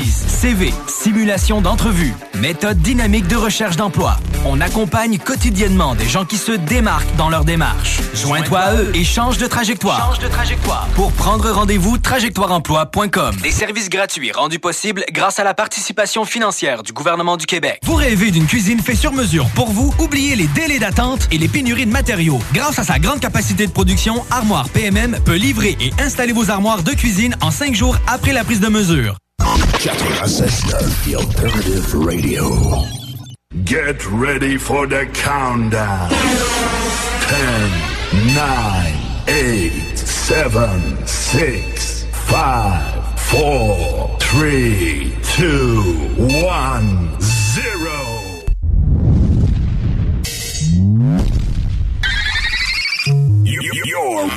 CV, simulation d'entrevue, méthode dynamique de recherche d'emploi. On accompagne quotidiennement des gens qui se démarquent dans leur démarche. Joins-toi à eux et change de trajectoire. Change de trajectoire. Pour prendre rendez-vous, trajectoireemploi.com. Des services gratuits rendus possibles grâce à la participation financière du gouvernement du Québec. Vous rêvez d'une cuisine faite sur mesure pour vous? Oubliez les délais d'attente et les pénuries de matériaux. Grâce à sa grande capacité de production, Armoire PMM peut livrer et installer vos armoires de cuisine en cinq jours après la prise de mesure. 96.9 The Alternative Radio. Get ready for the countdown. 10, 9, 8, 7, 6, 5, 4, 3, 2, 1, 0. You're...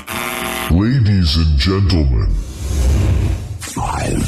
Ladies and gentlemen. Five,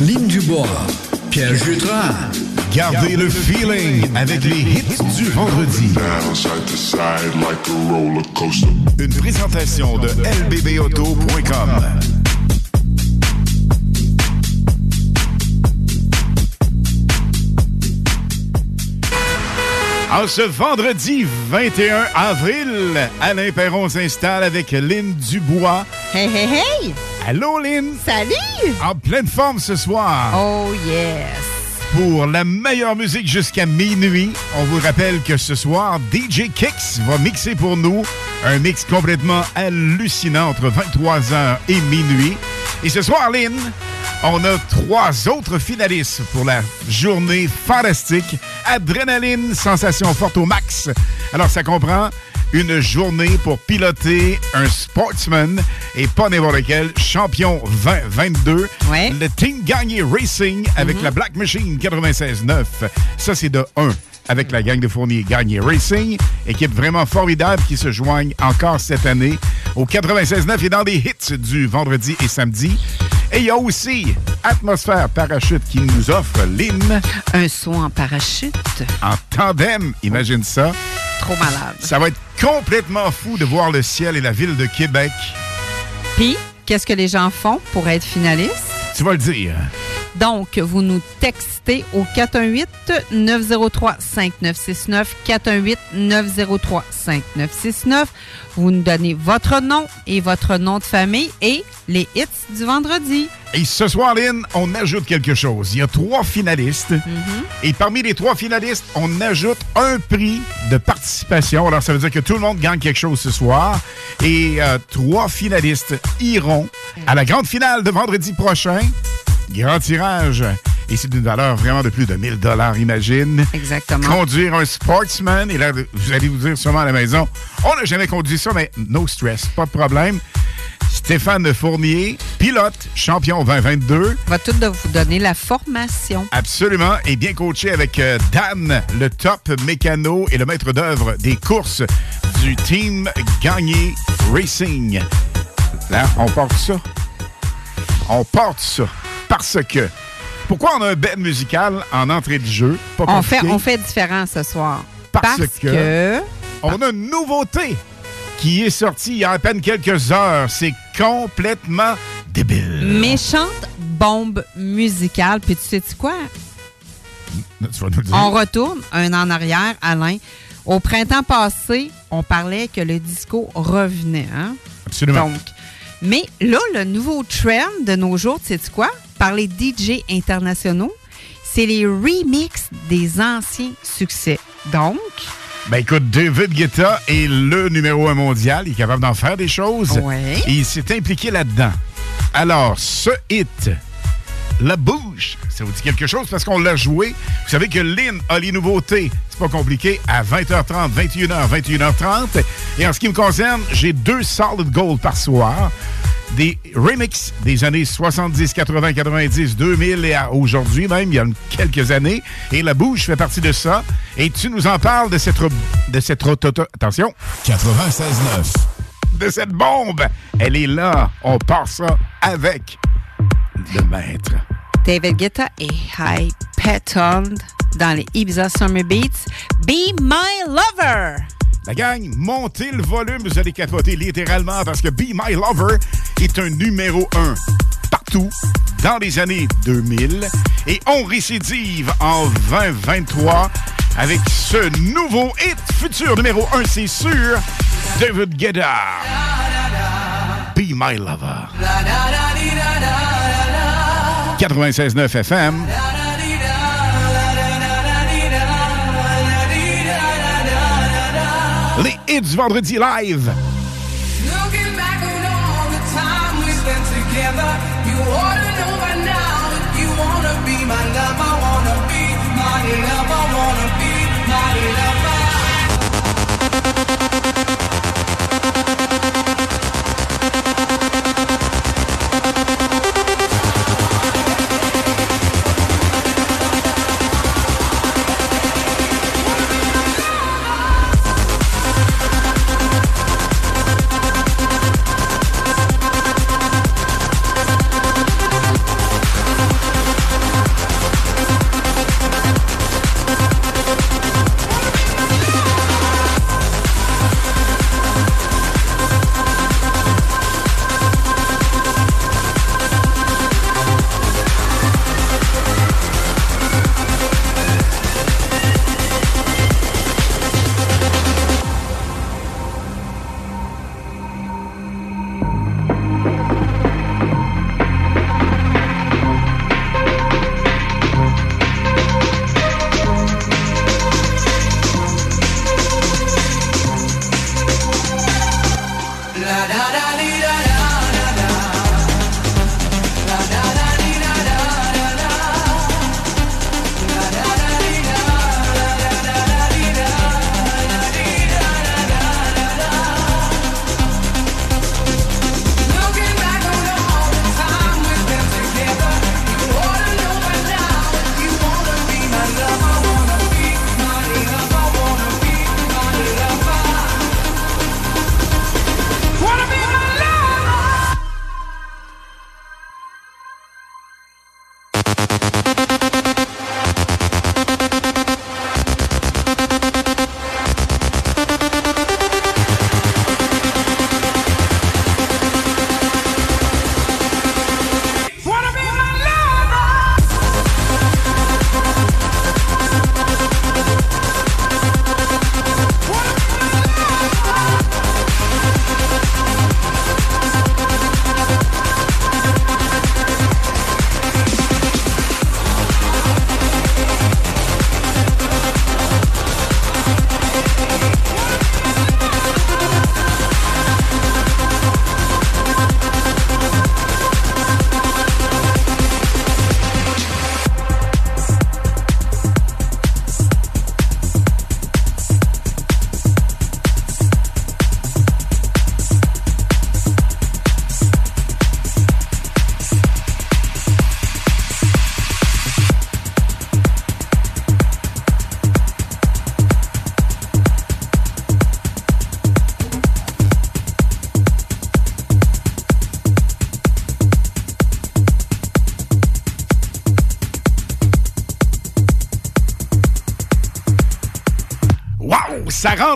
Lynn Dubois, Pierre Jutras. Gardez le feeling avec les hits du vendredi. Une présentation de lbbauto.com. En ce vendredi 21 avril, Alain Perron s'installe avec Lynn Dubois. Hey, hey, hey! Allô, Lynn! Salut! En pleine forme ce soir. Oh, yes! Pour la meilleure musique jusqu'à minuit, on vous rappelle que ce soir, DJ Kicks va mixer pour nous un mix complètement hallucinant entre 23h et minuit. Et ce soir, Lynn, on a trois autres finalistes pour la journée fantastique. Adrénaline, sensation forte au max. Alors, ça comprend une journée pour piloter un sportsman et pas n'importe lequel, champion 2022. Ouais. Le Team Gagné Racing avec Mhm. la Black Machine 96.9. Ça, c'est de 1 avec la gang de Fournier Gagné Racing. Équipe vraiment formidable qui se joignent encore cette année au 96.9 et dans des hits du vendredi et samedi. Et il y a aussi Atmosphère Parachute qui nous offre Lynn. Un saut en parachute. En tandem, imagine ça. Trop malade. Ça va être complètement fou de voir le ciel et la ville de Québec. Puis, qu'est-ce que les gens font pour être finalistes? Tu vas le dire. Donc, vous nous textez au 418-903-5969, 418-903-5969. Vous nous donnez votre nom et votre nom de famille et les hits du vendredi. Et ce soir, Lynn, on ajoute quelque chose. Il y a trois finalistes. Et parmi les trois finalistes, on ajoute un prix de participation. Alors, ça veut dire que tout le monde gagne quelque chose ce soir. Et euh, trois finalistes iront à la grande finale de vendredi prochain. Grand tirage. Et c'est d'une valeur vraiment de plus de 1000 dollars, imagine. Exactement. Conduire un sportsman. Et là, vous allez vous dire sûrement à la maison, on n'a jamais conduit ça, mais no stress, pas de problème. Stéphane Fournier, pilote, champion 2022. On va tout de vous donner la formation. Absolument. Et bien coaché avec euh, Dan, le top mécano et le maître d'œuvre des courses du team Gagné Racing. Là, on porte ça. On porte ça. Parce que. Pourquoi on a un bed musical en entrée de jeu? Pas On fait, on fait différent ce soir. Parce, que, que- on a une nouveauté qui est sortie il y a à peine quelques heures. C'est complètement débile. Méchante bombe musicale. Puis tu sais -tu quoi? Tu vas nous dire. On retourne un an en arrière, Alain. Au printemps passé, on parlait que le disco revenait. Hein? Absolument. Donc, mais là, le nouveau trend de nos jours, tu sais quoi? Par les DJ internationaux, c'est les remixes des anciens succès. Donc, Ben écoute, David Guetta est le numéro un mondial. Il est capable d'en faire des choses. Ouais. Et il s'est impliqué là-dedans. Alors, ce hit, La Bouche, ça vous dit quelque chose? Parce qu'on l'a joué. Vous savez que Lynn a les nouveautés. C'est pas compliqué. À 20h30, 21h, 21h30. Et en ce qui me concerne, j'ai deux solid gold par soir. Des remixes des années 70, 80, 90, 2000 et à aujourd'hui même, il y a quelques années. Et La Bouche fait partie de ça. Et tu nous en parles de cette... De cette attention. 96.9. De cette bombe. Elle est là. On part ça avec le maître. David Guetta et High Petond dans les Ibiza Summer Beats. Be My Lover! La gang, montez le volume, vous allez capoter littéralement parce que Be My Lover est un numéro un partout dans les années 2000 et on récidive en 2023 avec ce nouveau hit futur numéro un, c'est sûr, David Guetta. Be My Lover. 96.9 FM. Les hits du vendredi live. Looking back on all the time we spent together, you ought to know by now that you wanna be my lover, wanna be my lover,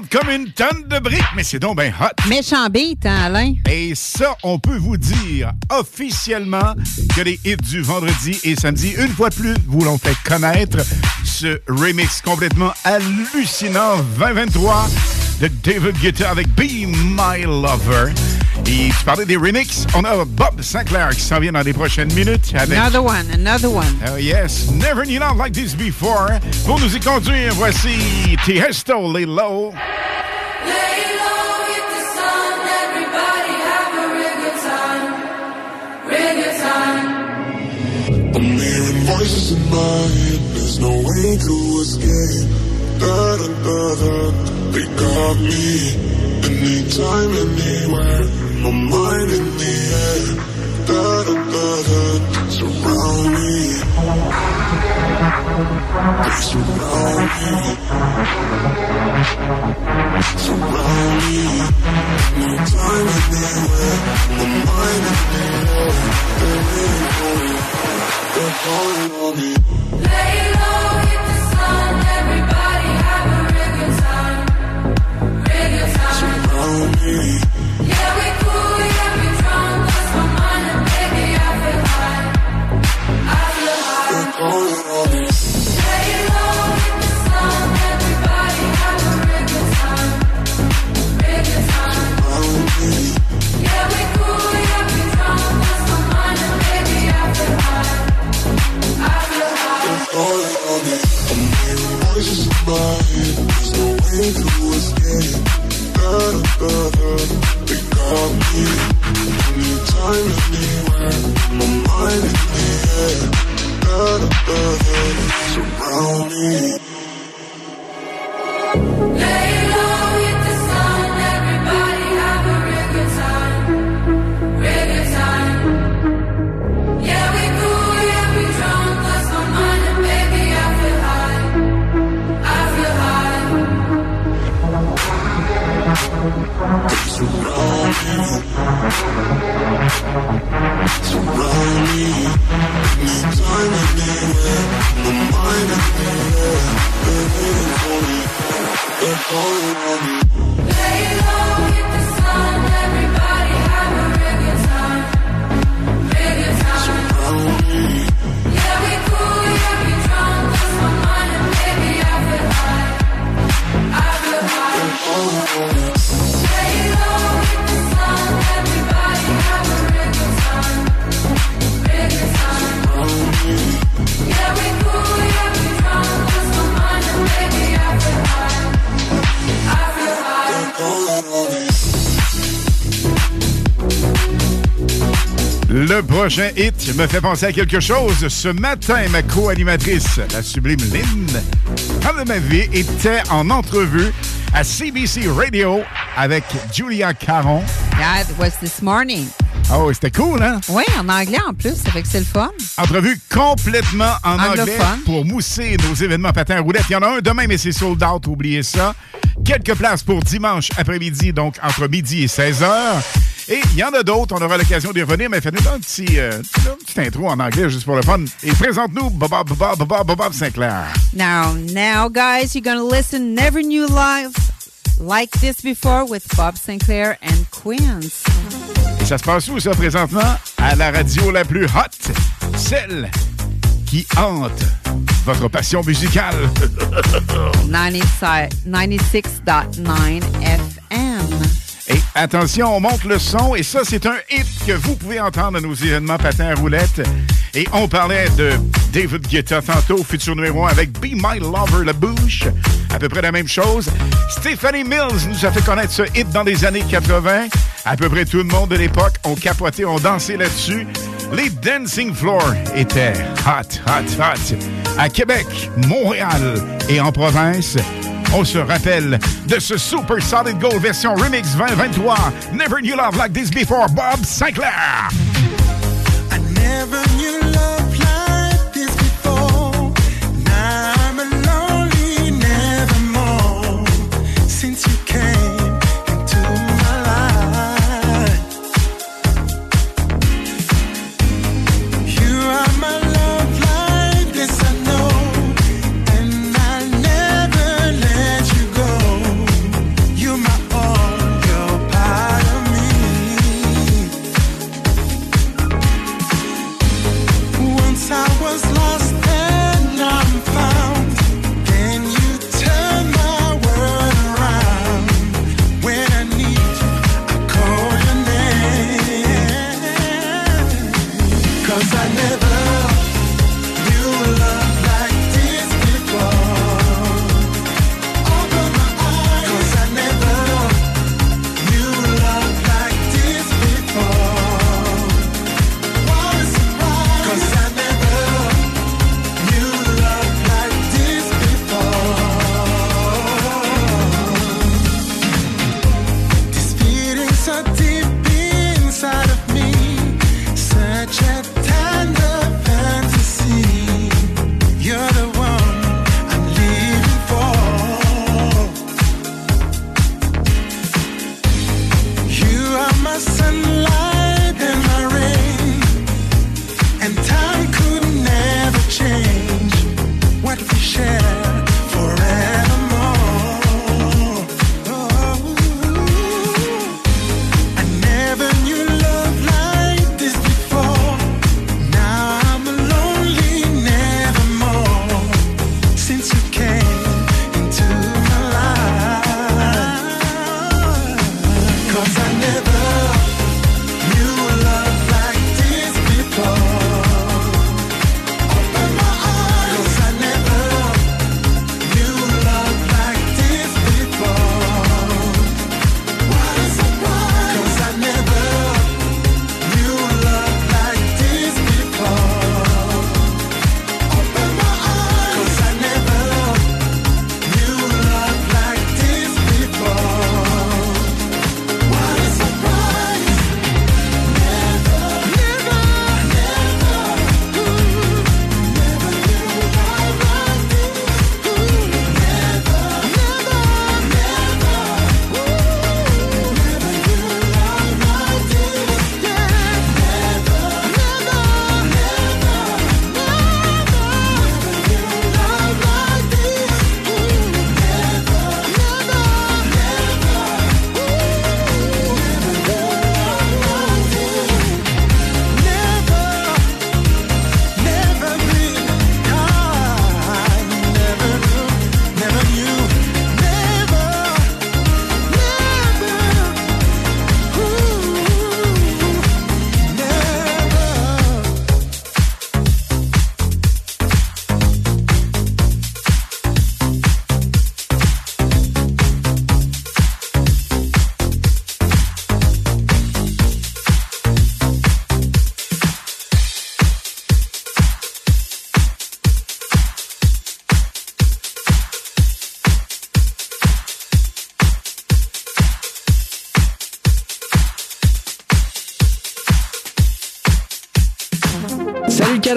comme une tonne de briques, mais c'est donc ben hot. Méchant beat, hein, Alain? Et ça, on peut vous dire officiellement que les hits du vendredi et samedi, une fois de plus, vous l'ont fait connaître. Ce remix complètement hallucinant 2023 de David Guetta avec Be My Lover. Et tu parlais des remix, on a Bob Sinclair qui s'en vient dans les prochaines minutes avec... Another one, another one. Oh yes, never knew love like this before. Pour nous y conduire, voici Tiesto, Les Low. Voices in my head, there's no way to escape. Da da da da, they got me. Anytime, anywhere, my mind in the air. Da da da da, surround me. They surround me. Surround me. Anytime, anywhere, my mind in the air. They're waiting for me. They're calling on me. Lay low, prochain hit me fait penser à quelque chose. Ce matin, ma co-animatrice, la sublime Lynn, de ma vie, était en entrevue à CBC Radio avec Julia Caron. It was this morning. Oh, c'était cool, hein? Oui, en anglais en plus, ça fait que c'est le fun. Entrevue complètement en anglais pour mousser nos événements patins à roulettes. Il y en a un demain, mais c'est sold out, oubliez ça. Quelques places pour dimanche après-midi, donc entre midi et 16h. Et il y en a d'autres, on aura l'occasion d'y revenir, mais faites-nous un petit, euh, une petite intro en anglais juste pour le fun. Et présente-nous Bob Bob Bob Bob Bob Sinclair. Now, now, guys, you're gonna listen Never Knew Live like this before with Bob Sinclair and Queens. Et ça se passe où, ça, présentement? À la radio la plus hot, celle qui hante votre passion musicale. 96 96.9 FM. Attention, on monte le son. Et ça, c'est un hit que vous pouvez entendre à nos événements patins à roulettes. Et on parlait de David Guetta tantôt, futur numéro 1 avec Be My Lover, la bouche. À peu près la même chose. Stephanie Mills nous a fait connaître ce hit dans les années 80. À peu près tout le monde de l'époque ont capoté, ont dansé là-dessus. Les dancing floors étaient hot, hot, hot. À Québec, Montréal et en province. On se rappelle de ce Super Solid Gold version Remix 2023. Never Knew Love Like This Before, Bob Sinclair.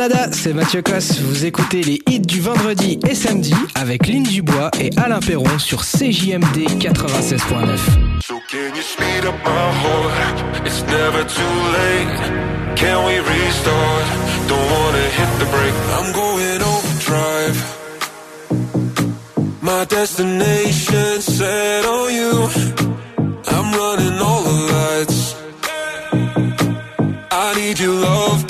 Canada, c'est Mathieu Cosse. Vous écoutez les hits du vendredi et samedi avec Lynn Dubois et Alain Perron sur CJMD 96.9. So can you speed up my heart? It's never too late. Can we restart? Don't wanna hit the brake. I'm going overdrive. My destination set on you. I'm running all the lights. I need your love.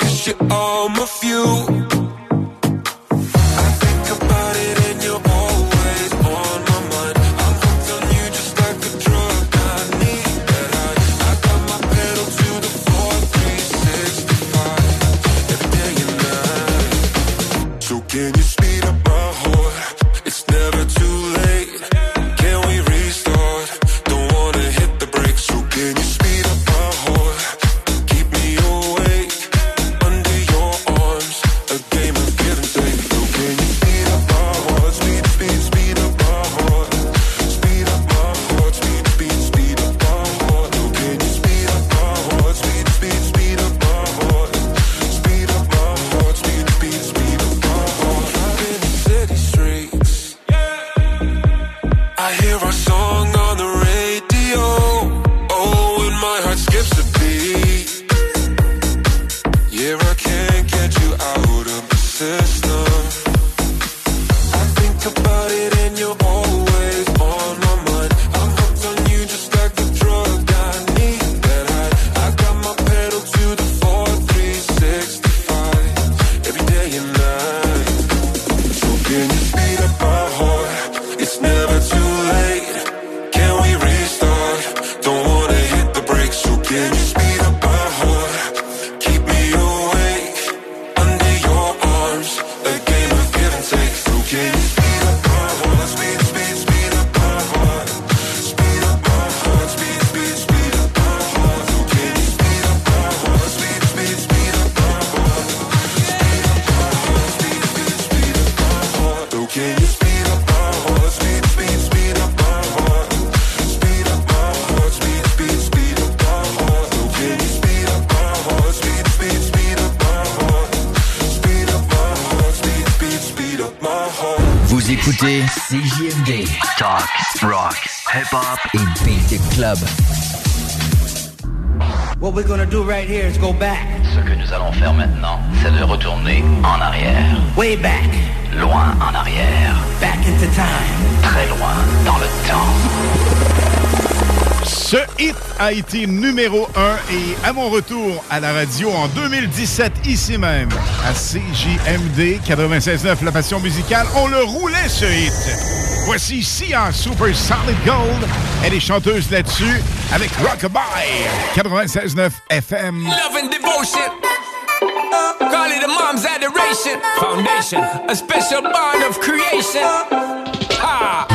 En arrière. Way back. Loin en arrière. Back into time. Très loin dans le temps. Ce hit a été numéro 1 et à mon retour à la radio en 2017, ici même, à CJMD 96.9, la passion musicale, on le roulait ce hit. Voici Sia Super Solid Gold. Elle est chanteuse là-dessus avec Rockabye 96.9 FM. Love and devotion. Call mom's adoration. Foundation, a special bond of creation. Ha!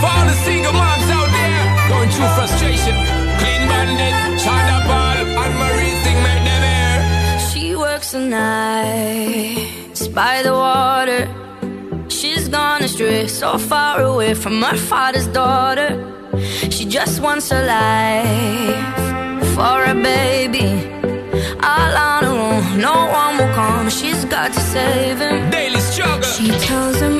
For all the single moms out there going through frustration. Clean bandit, China Ball, and Marie thing make them air. She works the nights by the water. She's gone astray, so far away from her father's daughter. She just wants a life for a baby. All on her no one will come. She's got to save him. Daily struggle. She tells him,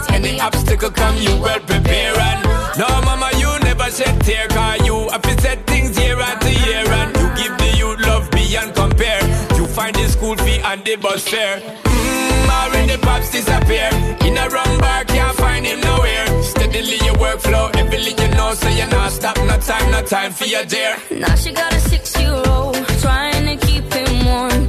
Cause any obstacle come, you well prepare. And no, mama, you never shed tear. Cause you have set things year after year. And you give the youth love beyond compare. You find the school fee and the bus fare. Mmm, already pops disappear. In a wrong bar, can't find him nowhere. Steadily your workflow, everything you know, so you're not stop, no time, no time for your dear. Now she got a six-year-old trying to keep him warm,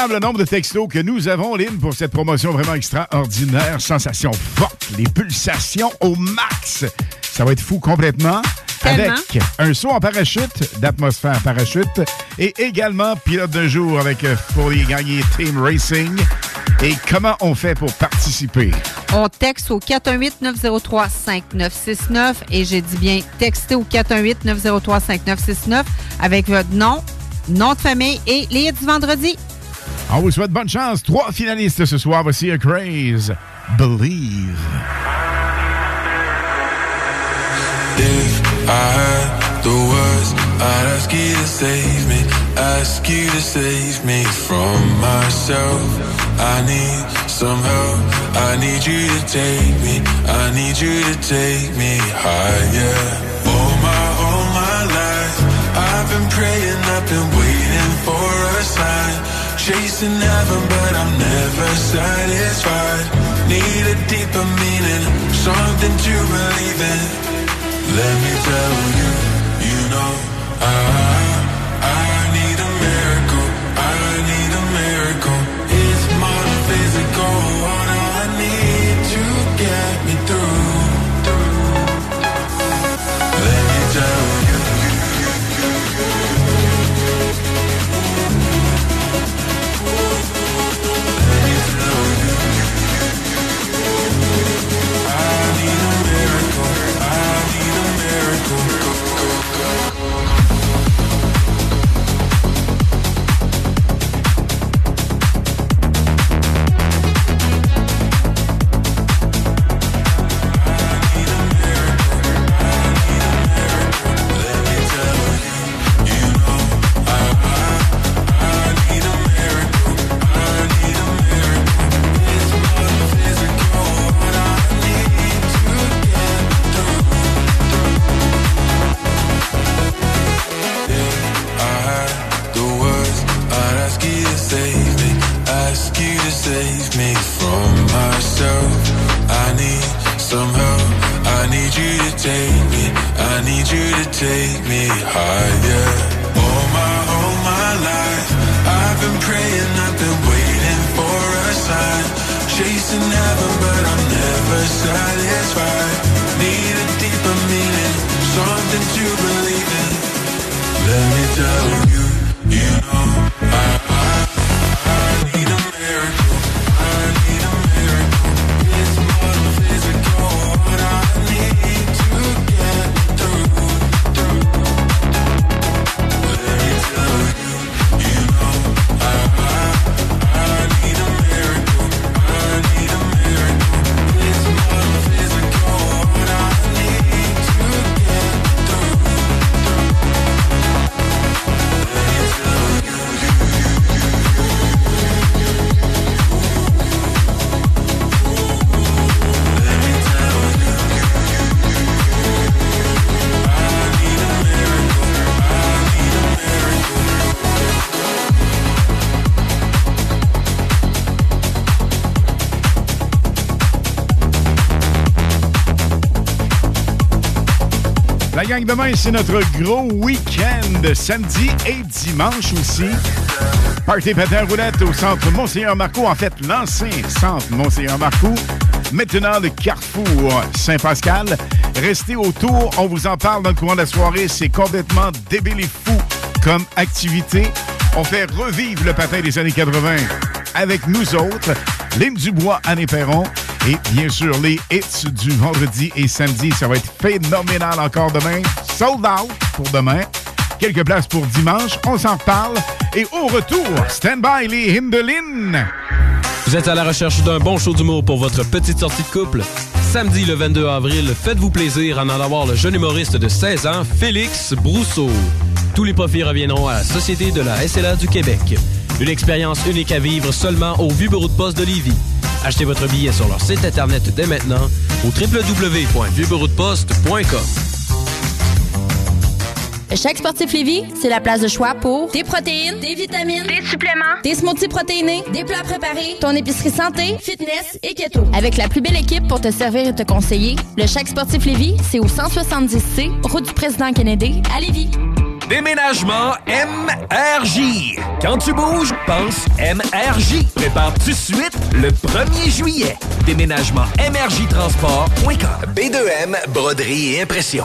Incroyable le nombre de textos que nous avons, Lynn, pour cette promotion vraiment extraordinaire. Sensation forte, les pulsations au max. Ça va être fou complètement. Tellement. Avec un saut en parachute, d'atmosphère parachute, et également pilote de jour avec euh, pour y gagner Team Racing. Et comment on fait pour participer? On texte au 418-903-5969 et j'ai dit bien textez au 418-903-5969 avec votre nom, nom de famille et les hits du vendredi. On vous souhaite bonne chance. Trois finalistes ce soir. Voici A Craze. Believe. If I had the words, I'd ask you to save me, ask you to save me from myself. I need some help, I need you to take me, I need you to take me higher. All my, all my life, I've been praying, I've been waiting for a sign. Chasing heaven, but I'm never satisfied. Need a deeper meaning, something to believe in. Let me tell you, you know, I, demain, c'est notre gros week-end, samedi et dimanche aussi. Party Patin Roulette au centre Monseigneur Marco, en fait l'ancien centre Monseigneur Marco. Maintenant, le carrefour Saint-Pascal. Restez autour, on vous en parle dans le courant de la soirée. C'est complètement débile et fou comme activité. On fait revivre le patin des années 80 avec nous autres. Lynn Dubois, Anne Perron. Et bien sûr, les hits du vendredi et samedi. Ça va être phénoménal encore demain. Sold out pour demain. Quelques places pour dimanche. On s'en reparle. Et au retour, stand by les Hindelin. Vous êtes à la recherche d'un bon show d'humour pour votre petite sortie de couple? Samedi le 22 avril, faites-vous plaisir en allant voir le jeune humoriste de 16 ans, Félix Brousseau. Tous les profits reviendront à la Société de la SLA du Québec. Une expérience unique à vivre seulement au Vieux Bureau de Poste de Lévis. Achetez votre billet sur leur site internet dès maintenant au www.vieuxbureaudeposte.com. Chaque sportif Lévis, c'est la place de choix pour des protéines, des vitamines, des suppléments, des smoothies protéinés, des plats préparés, ton épicerie santé, fitness et keto. Avec la plus belle équipe pour te servir et te conseiller, le Chaque sportif Lévis, c'est au 170C, route du président Kennedy, à Lévis. Déménagement MRJ. Quand tu bouges, pense MRJ. Prépare tout de suite le 1er juillet. Déménagement MRJ Transport.com. B2M, broderie et impression.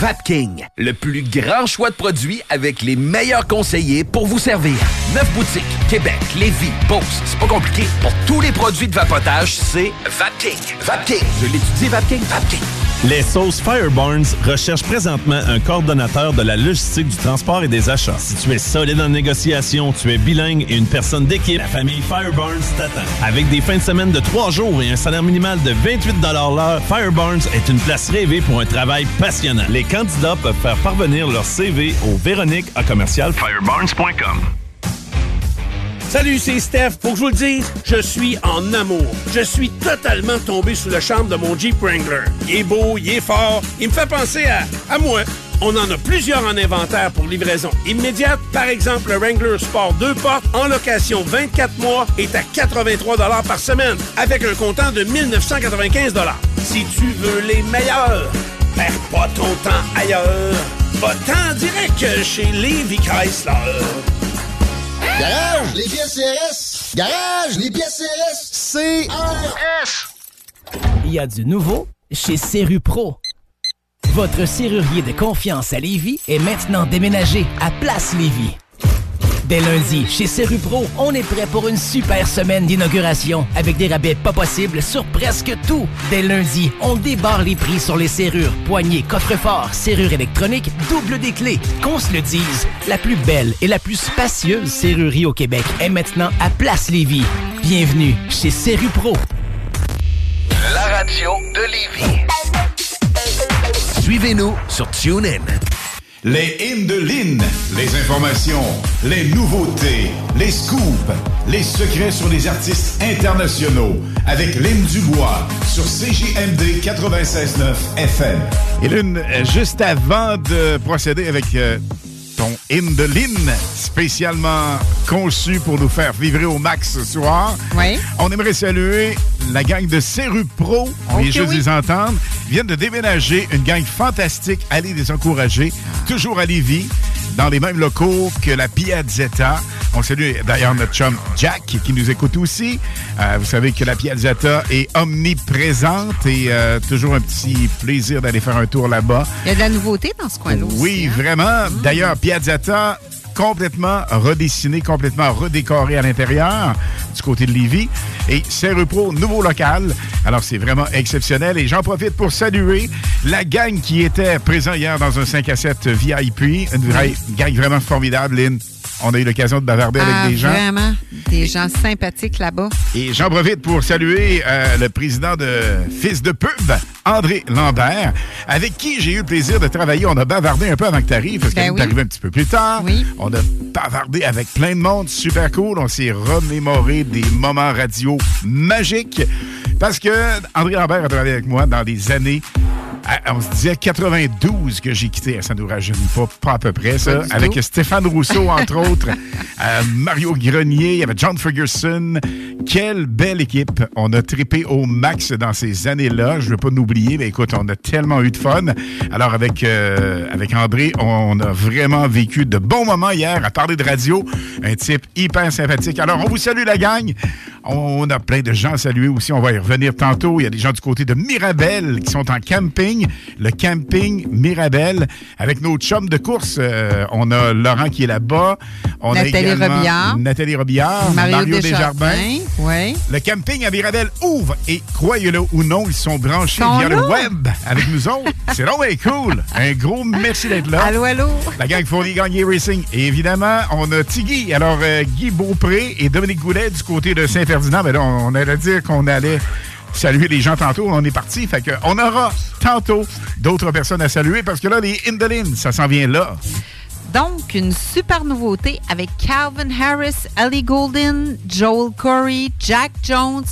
Vapking, le plus grand choix de produits avec les meilleurs conseillers pour vous servir. Neuf boutiques, Québec, Lévis, Beauce. C'est pas compliqué. Pour tous les produits de vapotage, c'est Vapking. Vapking. Je l'étudie, Vapking. Vapking. Les sauces Fireburns recherchent présentement un coordonnateur de la logistique du transport et des achats. Si tu es solide en négociation, tu es bilingue et une personne d'équipe, la famille Fireburns t'attend. Avec des fins de semaine de trois jours et un salaire minimal de 28 l'heure, Fireburns est une place rêvée pour un travail passionnant. Candidats peuvent faire parvenir leur CV au Véronique à commercial fireburns.com. Salut, c'est Steph. Faut que je vous le dise, je suis en amour. Je suis totalement tombé sous le charme de mon Jeep Wrangler. Il est beau, il est fort, il me fait penser à, à moi. On en a plusieurs en inventaire pour livraison immédiate. Par exemple, le Wrangler Sport 2 portes en location 24 mois est à 83 par semaine avec un comptant de 1995 Si tu veux les meilleurs, perds pas ton temps ailleurs. Va-t'en direct chez Levi Chrysler. Garage, les pièces CRS. Garage, les pièces CRS. CRS. Il y a du nouveau chez Serru Pro. Votre serrurier de confiance à Lévis est maintenant déménagé à Place Lévis. Dès lundi, chez Serru Pro, on est prêt pour une super semaine d'inauguration avec des rabais pas possibles sur presque tout. Dès lundi, on débarre les prix sur les serrures, poignées, coffres-forts, serrures électroniques, double des clés. Qu'on se le dise, la plus belle et la plus spacieuse serrurerie au Québec est maintenant à Place Lévis. Bienvenue chez Serru Pro. La radio de Lévis. Suivez-nous sur TuneIn. Les hymnes de Lynn, les informations, les nouveautés, les scoops, les secrets sur les artistes internationaux avec Lynn Dubois sur CJMD 96.9 FM. Et Lynn, euh, juste avant de procéder avec euh, ton de Lynn, spécialement conçu pour nous faire vibrer au max ce soir, on aimerait saluer la gang de Ceru Pro. On vient Ok, juste oui. les entendre. Ils viennent de déménager. Une gang fantastique. Allez les encourager. Toujours à Lévis, dans les mêmes locaux que la Piazzetta. On salue d'ailleurs notre chum Jack qui nous écoute aussi. Euh, vous savez que la Piazzetta est omniprésente et euh, toujours un petit plaisir d'aller faire un tour là-bas. Il y a de la nouveauté dans ce coin-là aussi, Oui, hein? vraiment. D'ailleurs, Piazzetta complètement redessiné, complètement redécoré à l'intérieur du côté de Lévis. Et Serre Pro, nouveau local. Alors, c'est vraiment exceptionnel. Et j'en profite pour saluer la gang qui était présent hier dans un 5 à 7 VIP. Une vraie gang vraiment formidable, Lynn. On a eu l'occasion de bavarder Ah, avec des gens. Vraiment, des gens sympathiques là-bas. Et j'en profite pour saluer euh, le président de Fils de Pub, André Lambert, avec qui j'ai eu le plaisir de travailler. On a bavardé un peu avant que tu arrives, parce Ben oui. est arrivée un petit peu plus tard. On a bavardé avec plein de monde, super cool. On s'est remémoré des moments radio magiques. Parce que André Lambert a travaillé avec moi dans des années. À- On se disait 92 que j'ai quitté à Saint-Dourage. Pas, pas à peu près, ça. Avec tout. Stéphane Rousseau, entre autres. euh, Mario Grenier, il y avait John Ferguson. Quelle belle équipe. On a trippé au max dans ces années-là. Je ne veux pas nous oublier, mais écoute, on a tellement eu de fun. Alors, avec, euh, avec André, on a vraiment vécu de bons moments hier à parler de radio. Un type hyper sympathique. Alors, on vous salue, la gang. On a plein de gens à saluer aussi. On va y revenir tantôt. Il y a des gens du côté de Mirabel qui sont en camping. Le camping Mirabel avec nos chums de course. Euh, on a Laurent qui est là-bas. On Nathalie a également Robillard. Nathalie Robillard. Mario, Desjardins. Desjardins. Oui. Le camping à Mirabel ouvre et croyez-le ou non, ils sont branchés Sont via le web avec nous autres. C'est donc bien cool. Un gros merci d'être là. Allô, allô. La gang Fournier Gagné Racing. Et évidemment, on a Tigui. Alors, euh, Guy Beaupré et Dominique Goulet du côté de Saint-Ferdinand. Ben là, on, on allait dire qu'on allait saluer les gens tantôt. On est parti. Fait que on aura tantôt d'autres personnes à saluer parce que là, les Indolines, ça s'en vient là. Donc, une super nouveauté avec Calvin Harris, Ellie Golden, Joel Corey, Jack Jones,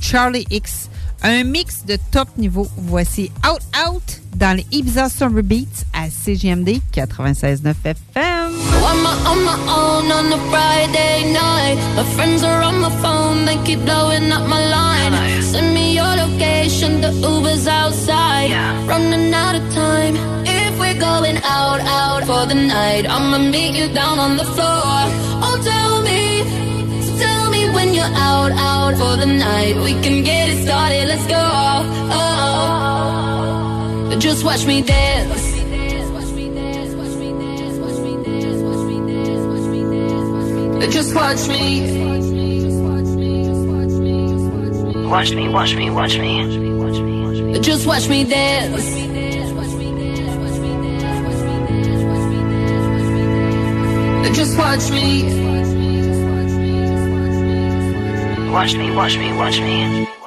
Charlie X. Un mix de top niveau. Voici Out Out dans les Ibiza Summer Beats à CGMD 96.9 FM. One When I'm on my own on a Friday night, my friends are on my phone, they keep blowing up my line. Send me your location, the Uber's outside. Running out of time. If we're going out, out for the night, I'ma meet you down on the floor. Oh, tell me, so tell me when you're out, out for the night. We can get it started, let's go. Oh, just watch me dance. Just watch me. Watch me, watch me, watch me. Just watch me dance. Just watch me. Watch me, watch me, watch me.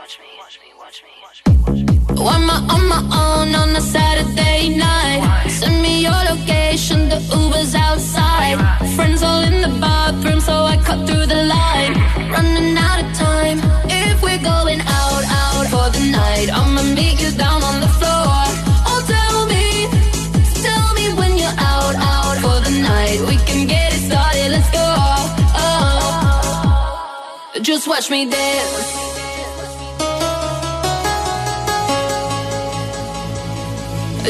On my own on a Saturday night, send me your location, the Uber's outside. Friends all in the bathroom, so I cut through the line. Running out of time. If we're going out, out for the night, I'ma meet you down on the floor. Oh, tell me, tell me when you're out, out for the night. We can get it started, let's go. Oh, just watch me dance.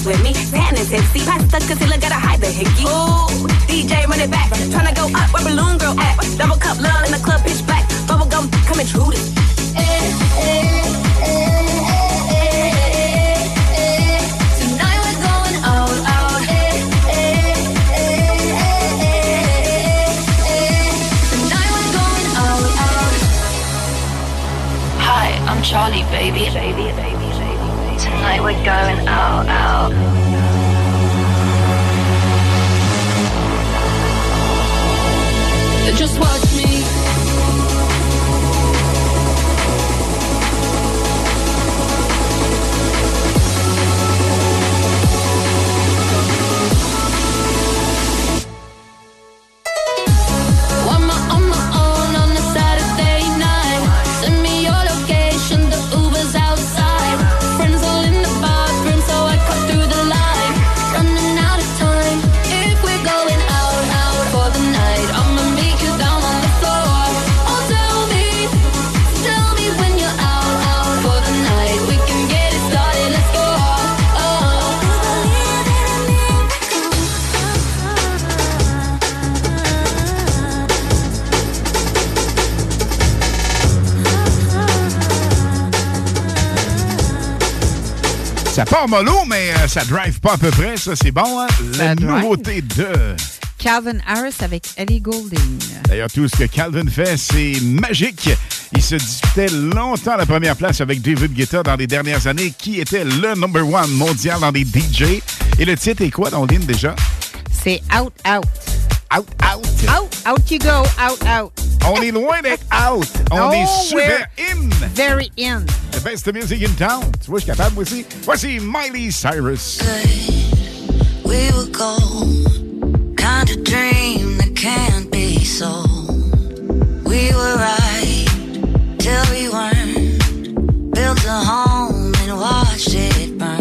Got baddies with me, tan and tipsy. Pasta concealer, gotta hide the hickey. Ooh, DJ run it back. Tryna go up where balloon girl at. Double cup love in the club, pitch black. Bubble gum coming true. Tonight we're going out, out. Tonight we're going out, out. Hi, I'm Charlie, baby, baby, baby, Tonight we're going out, out. Just watch Part mollo, mais euh, ça drive pas à peu près. Ça, c'est bon. Hein? La nouveauté de... Calvin Harris avec Ellie Goulding. D'ailleurs, tout ce que Calvin fait, c'est magique. Il se disputait longtemps la première place avec David Guetta dans les dernières années, qui était le number one mondial dans les DJ. Et le titre est quoi dans ligne déjà? C'est Out, Out. Out, Out. Out, out you go, out, out. On est loin out. On Oh, super in. Very in. The best music in town. Tu vois, je suis capable, moi aussi. Voici Miley Cyrus. We were gold, kind of dream that can't be sold. We were right till we weren't. Built a home and watched it burn.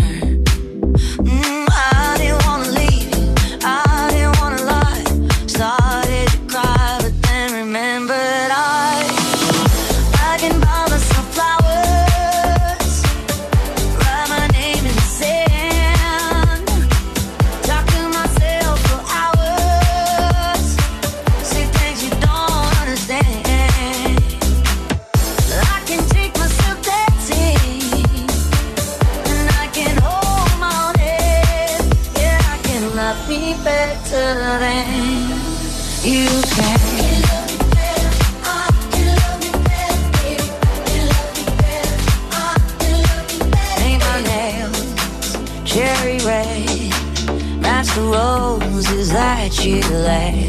You laid.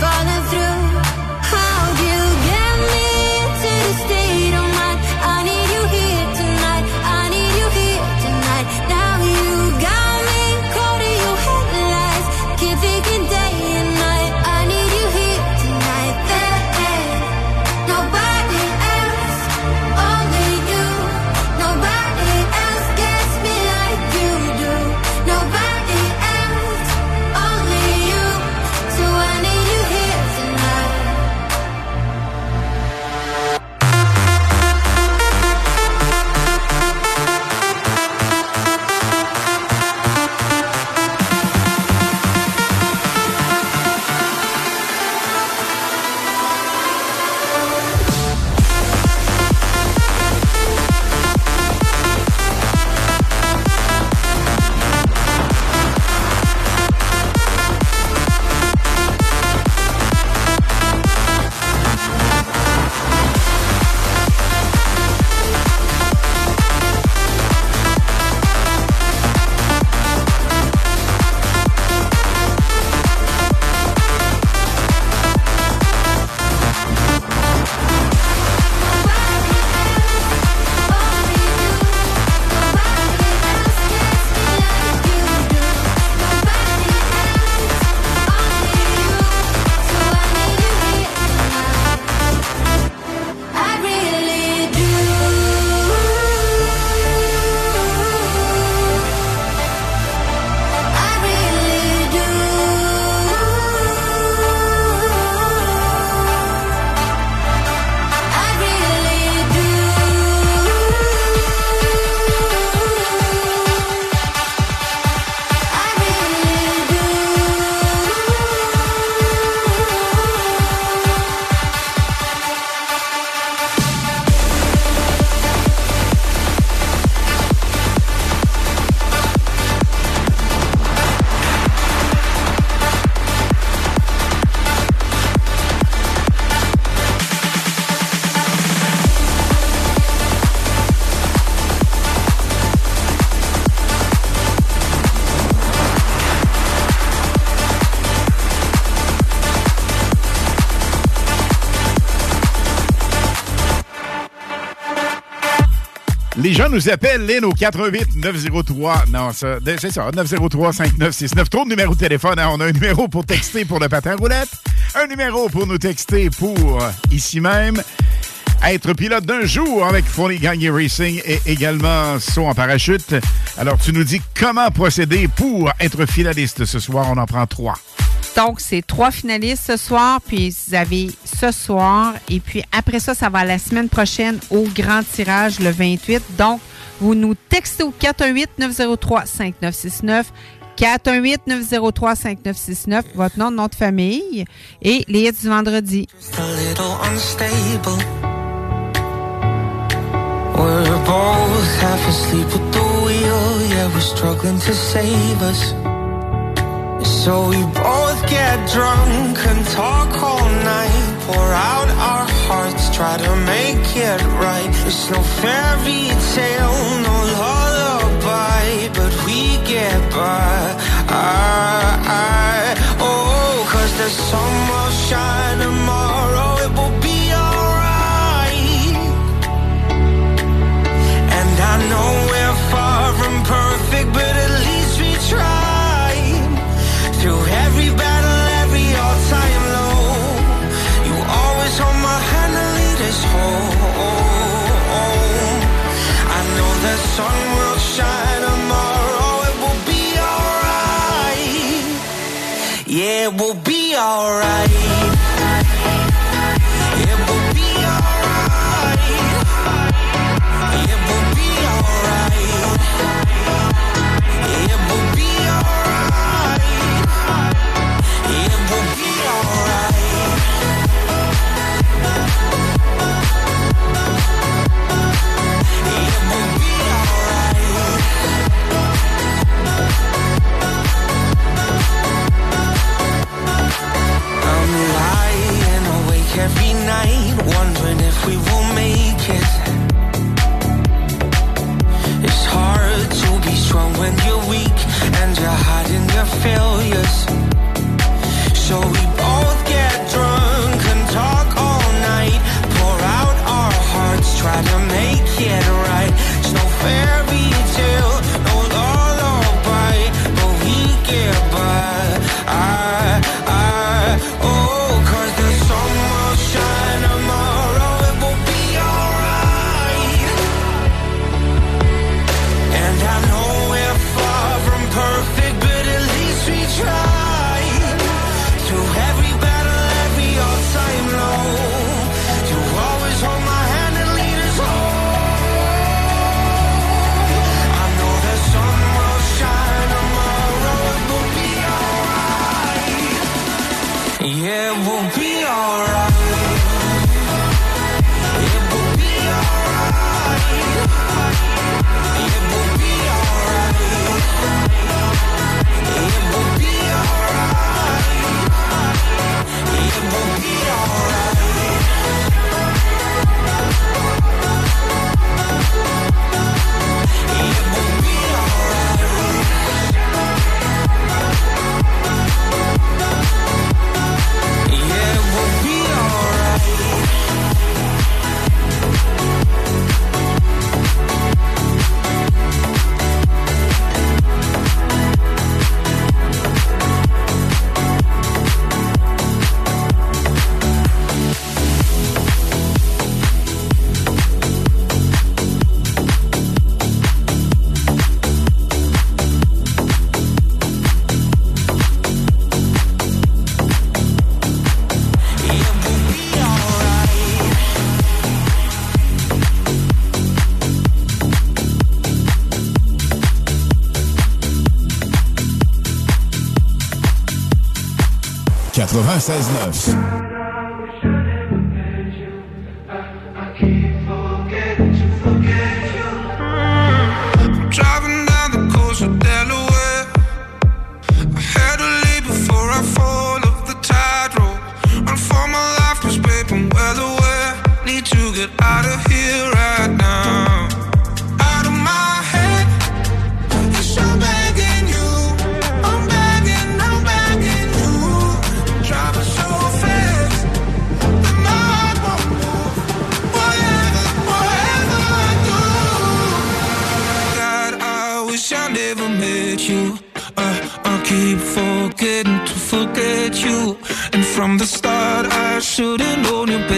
falling through. Les gens nous appellent, Lynn, au 88 903. Non, ça, c'est ça, 903 5969. Trop de numéros de téléphone. hein. On a un numéro pour texter pour le patin roulette, un numéro pour nous texter pour euh, ici même. Être pilote d'un jour avec Fournier Gagné Racing et également saut en parachute. Alors, tu nous dis comment procéder pour être finaliste ce soir? On en prend trois. Donc, c'est trois finalistes ce soir, puis vous avez ce soir, et puis après ça, ça va la semaine prochaine au grand tirage le 28. Donc, vous nous textez au 418-903-5969. 418-903-5969, votre nom, nom de famille et les hits du vendredi. We're both half asleep the wheel, we're struggling to save us. So we both get drunk and talk all night, pour out our hearts, try to make it right. It's no fairy tale, no lullaby, but we get by. I, I, oh, cause the sun will shine tomorrow, it will be alright. And I know sun will shine tomorrow, it will be alright. Yeah, it will be alright. It will be alright. It will be alright. We will make it. It's hard to be strong when you're weak and you're hiding your failures. So 96.9. from the start, I should've known you bad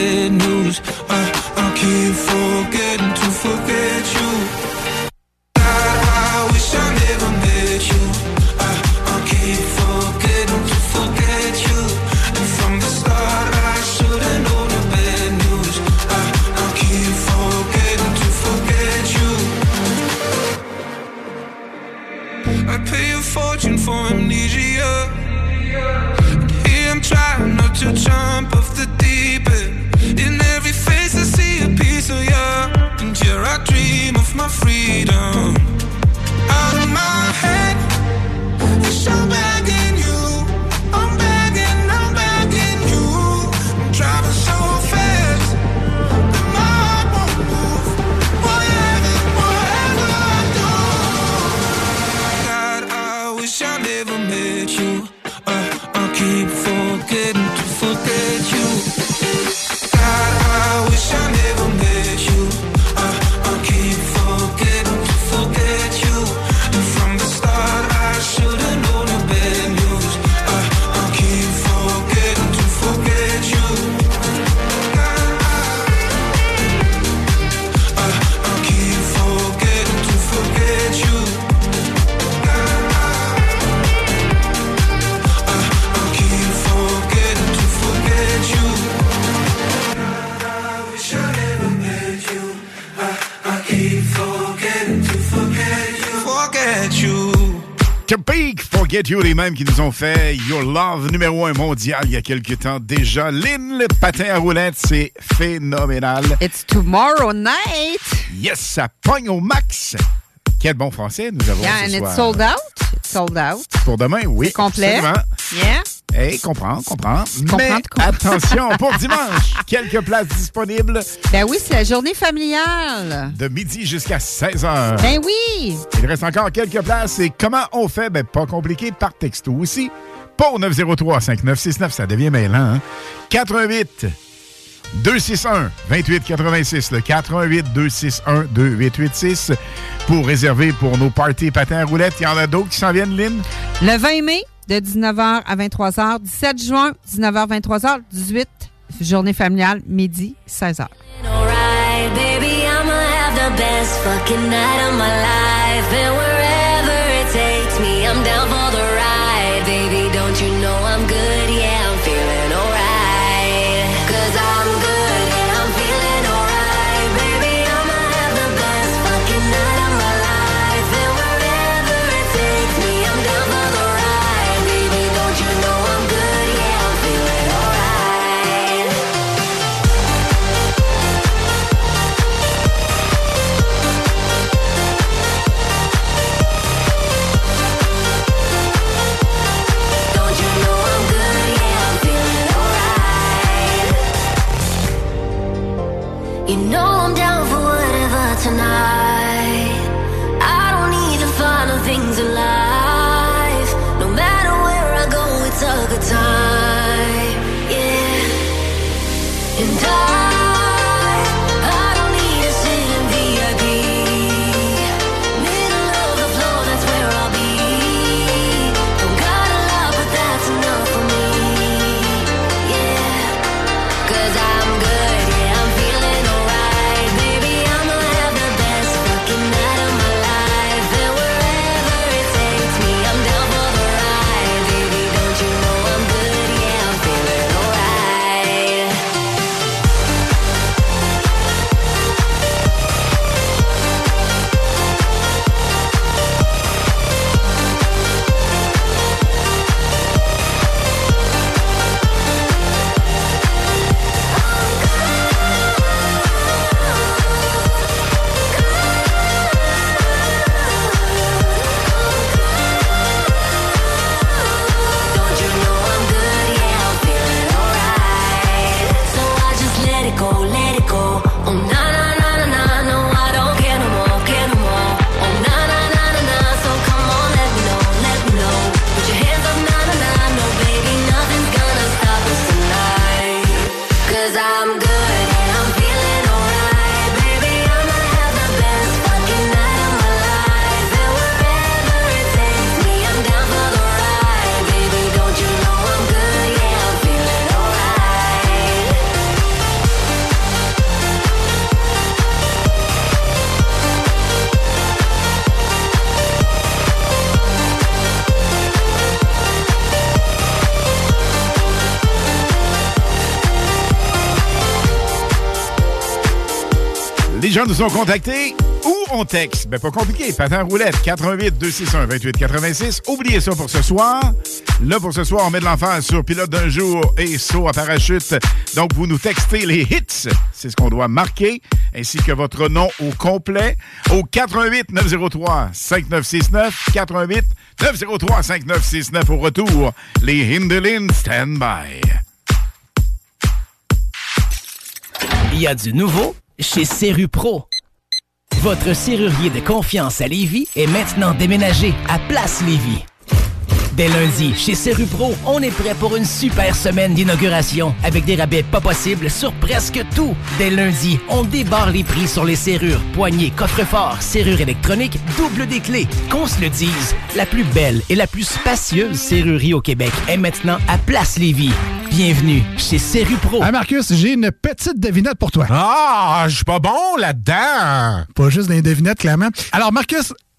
freedom. Out of my head, wish I'm back Forget You, les mêmes qui nous ont fait Your Love numéro un mondial il y a quelques temps déjà. Lynn, le patin à roulettes, c'est phénoménal. It's tomorrow night. Yes, ça pogne au max. Quel bon français nous avons Yeah, ce and soir. it's sold out. It's sold out. Pour demain, oui. complet. absolument. Yeah. Hey, comprends, comprends. Mais attention, pour dimanche, quelques places disponibles Ben oui, c'est la journée familiale. de midi jusqu'à 16h. Ben oui. Il reste encore quelques places. Et comment on fait? Ben, pas compliqué, par texto aussi. Pour 903-5969, ça devient mêlant. Hein? 88 261 2886 le 88 261 2886 pour réserver pour nos parties patins à roulettes. Il y en a d'autres qui s'en viennent, Lynn? Le 20 mai, de 19h à 23h. 17 juin, 19h, 23h. 18, journée familiale, midi, 16h. Alright, baby, I'ma have the best fucking night of my life. And wherever it takes me, I'm down for gens nous ont contactés ou on texte? Ben, pas compliqué. Patin roulette, 88 261 28 86. Oubliez ça pour ce soir. Là, pour ce soir, on met de l'enfer sur pilote d'un jour et saut à parachute. Donc, vous nous textez les hits. C'est ce qu'on doit marquer, ainsi que votre nom au complet au 88 903 5969. 88 903 5969 au retour. Les Hindelin Standby. Il y a du nouveau chez Serru Pro. Votre serrurier de confiance à Lévis est maintenant déménagé à Place Lévis. Dès lundi, chez Serru Pro, on est prêt pour une super semaine d'inauguration avec des rabais pas possibles sur presque tout. Dès lundi, on débarre les prix sur les serrures, poignées, coffres-forts, serrures électroniques, double des clés. Qu'on se le dise, la plus belle et la plus spacieuse serrurerie au Québec est maintenant à Place Lévis. Bienvenue chez Serru Pro. Ah Marcus, j'ai une petite devinette pour toi. Ah, je suis pas bon là-dedans. Pas juste des devinettes, clairement. Alors Marcus,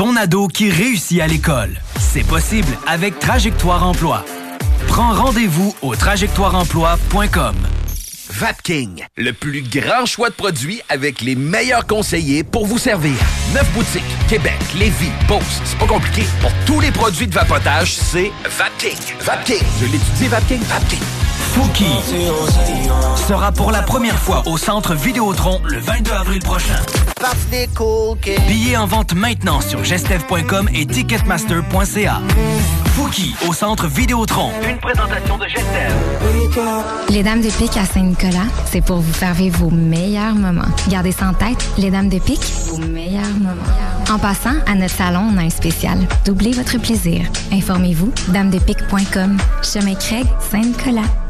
ton ado qui réussit à l'école. C'est possible avec Trajectoire Emploi. Prends rendez-vous au trajectoireemploi.com. Vapking, le plus grand choix de produits avec les meilleurs conseillers pour vous servir. Neuf boutiques, Québec, Lévis, Beauce. C'est pas compliqué. Pour tous les produits de vapotage, c'est Vapking. Vapking. Je l'étudie, Vapking. Vapking. Fouki sera pour la première fois au centre Vidéotron le 22 avril prochain. Billets en vente maintenant sur gestev.com et ticketmaster.ca. Fouki au centre Vidéotron. Une présentation de Gestev. Les Dames de Pique à Saint-Nicolas, c'est pour vous faire vivre vos meilleurs moments. Gardez ça en tête, les Dames de Pique, vos meilleurs moments. En passant, à notre salon, on a un spécial. Doublez votre plaisir. Informez-vous, damedepique.com. Chemin Craig, Saint-Nicolas.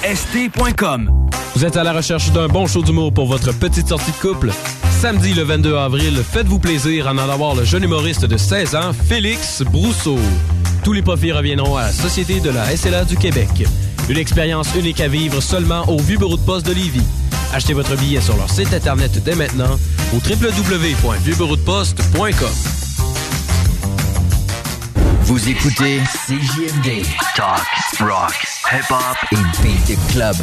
K-W-E-F-E-S-T.com. Vous êtes à la recherche d'un bon show d'humour pour votre petite sortie de couple? Samedi le 22 avril, faites-vous plaisir en allant voir le jeune humoriste de 16 ans, Félix Brousseau. Tous les profits reviendront à la Société de la SLA du Québec. Une expérience unique à vivre seulement au Vieux Bureau de Poste de Lévis. Achetez votre billet sur leur site internet dès maintenant au www.vieuxbureaudeposte.com. Vous écoutez CJMD. Talk, rock, hip-hop et beat club.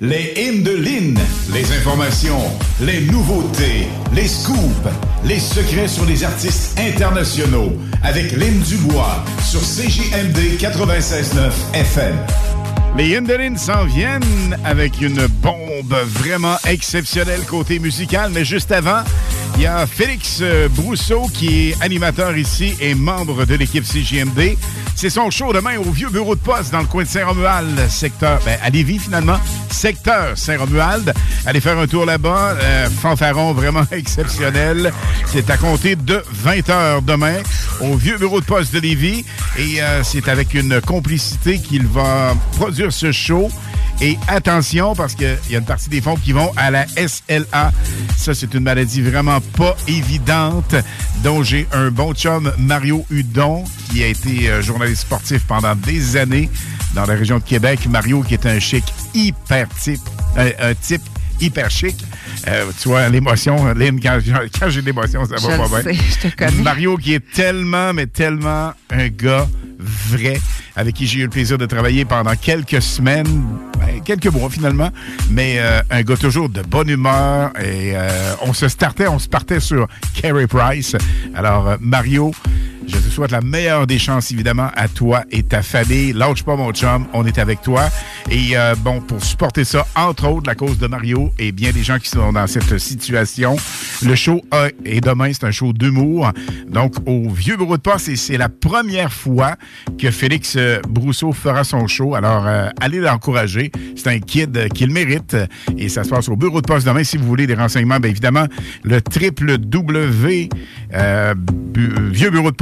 Les hymnes de Lynn, les informations, les nouveautés, les scoops, les secrets sur les artistes internationaux avec Lynn Dubois sur CJMD 96.9 FM. Les Hindelines s'en viennent avec une bombe vraiment exceptionnelle côté musical, mais juste avant, il y a Félix euh, Brousseau qui est animateur ici et membre de l'équipe CJMD. C'est son show demain au vieux bureau de poste dans le coin de Saint-Romuald, secteur, ben, à Lévis finalement, secteur Saint-Romuald. Allez faire un tour là-bas, euh, fanfaron vraiment exceptionnel. C'est à compter de 20 h demain au vieux bureau de poste de Lévis et euh, c'est avec une complicité qu'il va produire ce show. Et attention, parce qu'il y a une partie des fonds qui vont à la SLA. Ça, c'est une maladie vraiment pas évidente, dont j'ai un bon chum, Mario Hudon, qui a été euh, journaliste sportif pendant des années dans la région de Québec. Mario, qui est un chic hyper type, un, un type hyper chic. Euh, tu vois, l'émotion, Lynn, quand, quand j'ai de l'émotion, ça Je va pas bien. sais, je te connais. Mario qui est tellement, mais tellement un gars vrai, avec qui j'ai eu le plaisir de travailler pendant quelques semaines, ben, quelques mois finalement, mais euh, un gars toujours de bonne humeur et euh, on se startait, on se partait sur Carey Price. Alors, euh, Mario, je te souhaite la meilleure des chances, évidemment, à toi et ta famille. Lâche pas, mon chum, on est avec toi. Et euh, bon, pour supporter ça, entre autres, la cause de Mario et bien des gens qui sont dans cette situation, le show a- et demain, c'est un show d'humour. Donc, au Vieux Bureau de Poste, c'est la première fois que Félix euh, Brousseau fera son show. Alors, euh, allez l'encourager. C'est un kid euh, qui le mérite. Et ça se passe au Bureau de Poste demain. Si vous voulez des renseignements, bien évidemment, le triple W euh, bu- vieuxbureau de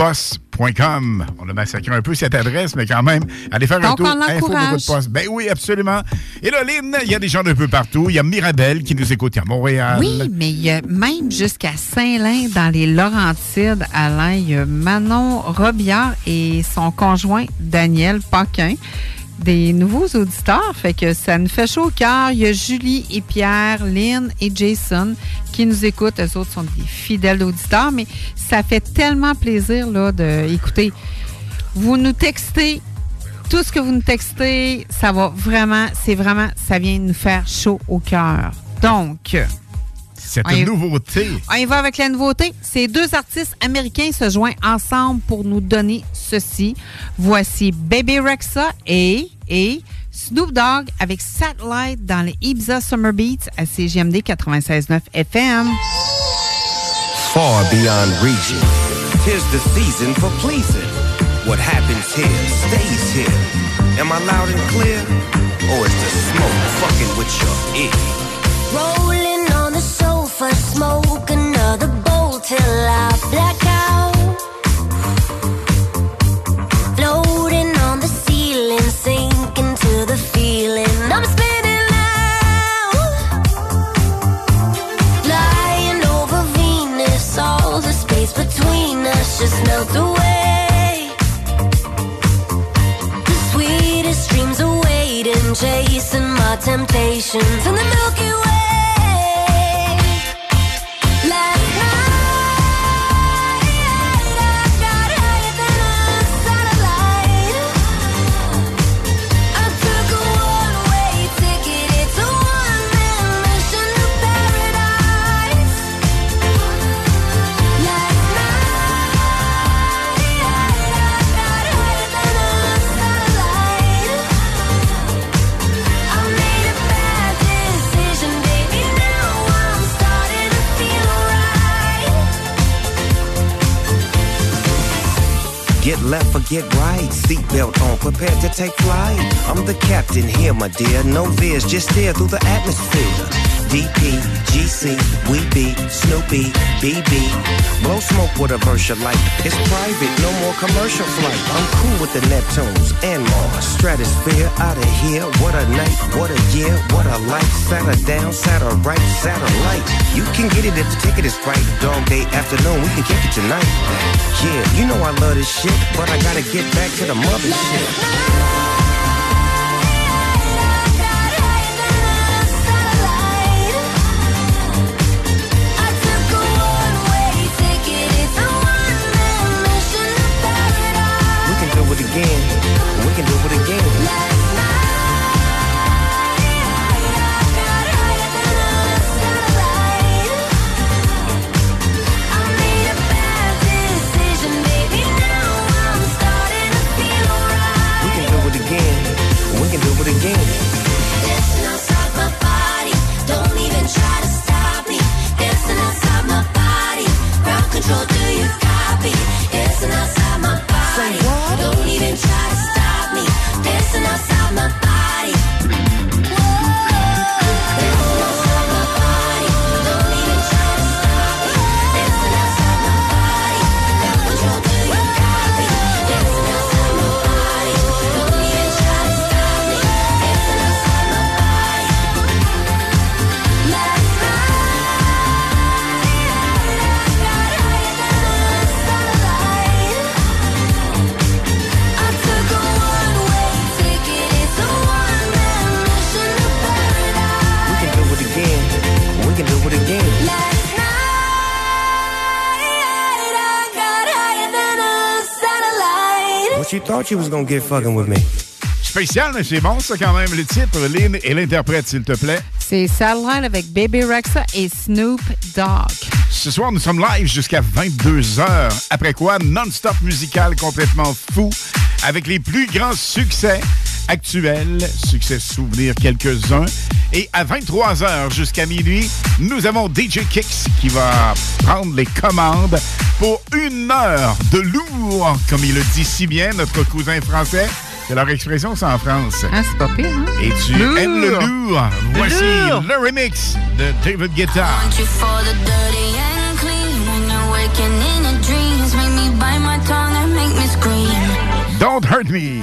On a massacré un peu cette adresse, mais quand même, allez faire un tour. Info de Poste. Ben oui, absolument. Et là, Lynn, il y a des gens d'un peu partout. Il y a Mirabelle qui nous écoute à Montréal. Oui, mais il y a même jusqu'à Saint-Lin, dans les Laurentides, Alain, il y a Manon Robillard et son conjoint Daniel Paquin, des nouveaux auditeurs. Fait que ça nous fait chaud au cœur. Il y a Julie et Pierre, Lynn et Jason qui nous écoutent. Eux autres sont des fidèles auditeurs, mais ça fait tellement plaisir là, de. Vous nous textez tout ce que vous nous textez, ça va vraiment, c'est vraiment, ça vient nous faire chaud au cœur. Donc, Cette on y- nouveauté. on y va avec la nouveauté. Ces deux artistes américains se joignent ensemble pour nous donner ceci. Voici Baby Rexa et, et Snoop Dogg avec Satellite dans les Ibiza Summer Beats à CGMD 96.9 FM. far beyond region. Tis the season for pleasing. What happens here stays here. Am I loud and clear? Or is the smoke fucking with your ear? On sofa, smoke another bowl till I black out. Floating on the ceiling, sinking to the feeling. I'm spinning over Venus, all the space between us just away. The sweetest dreams are waiting, chasing my temptations in the Milky Way. Get left or get right. Seatbelt on, prepared to take flight. I'm the captain here, my dear. No fears, just steer through the atmosphere. DP, GC, we be Snoopy, BB. Blow smoke with a verse you like. It's private, no more commercial flight. I'm cool with the Neptunes and Mars. Stratosphere out of here. What a night, what a year, what a life. Satter down, satter right, satellite. You can get it if the ticket is right. Dog day afternoon, we can kick it tonight. Yeah, you know I love this shit, but I gotta get back to the mothership. We thought you was gonna get fucking with me. Spécial, mais c'est bon, ça, quand même. Le titre, Lynn et l'interprète, s'il te plaît. C'est Satellite avec Baby Rexa et Snoop Dogg. Ce soir, nous sommes live jusqu'à 22h. Après quoi, non-stop musical complètement fou avec les plus grands succès actuels, succès souvenirs quelques-uns. Et à 23h jusqu'à minuit, nous avons DJ Kicks qui va prendre les commandes pour une heure de lourd, comme il le dit si bien, notre cousin français. C'est leur expression, ça en France. Ah, c'est pas pire, hein? Et tu Lourd. aimes le lourd. Voici lourd. le remix de David Guetta. want you for the dirty and clean. When you're Don't hurt me.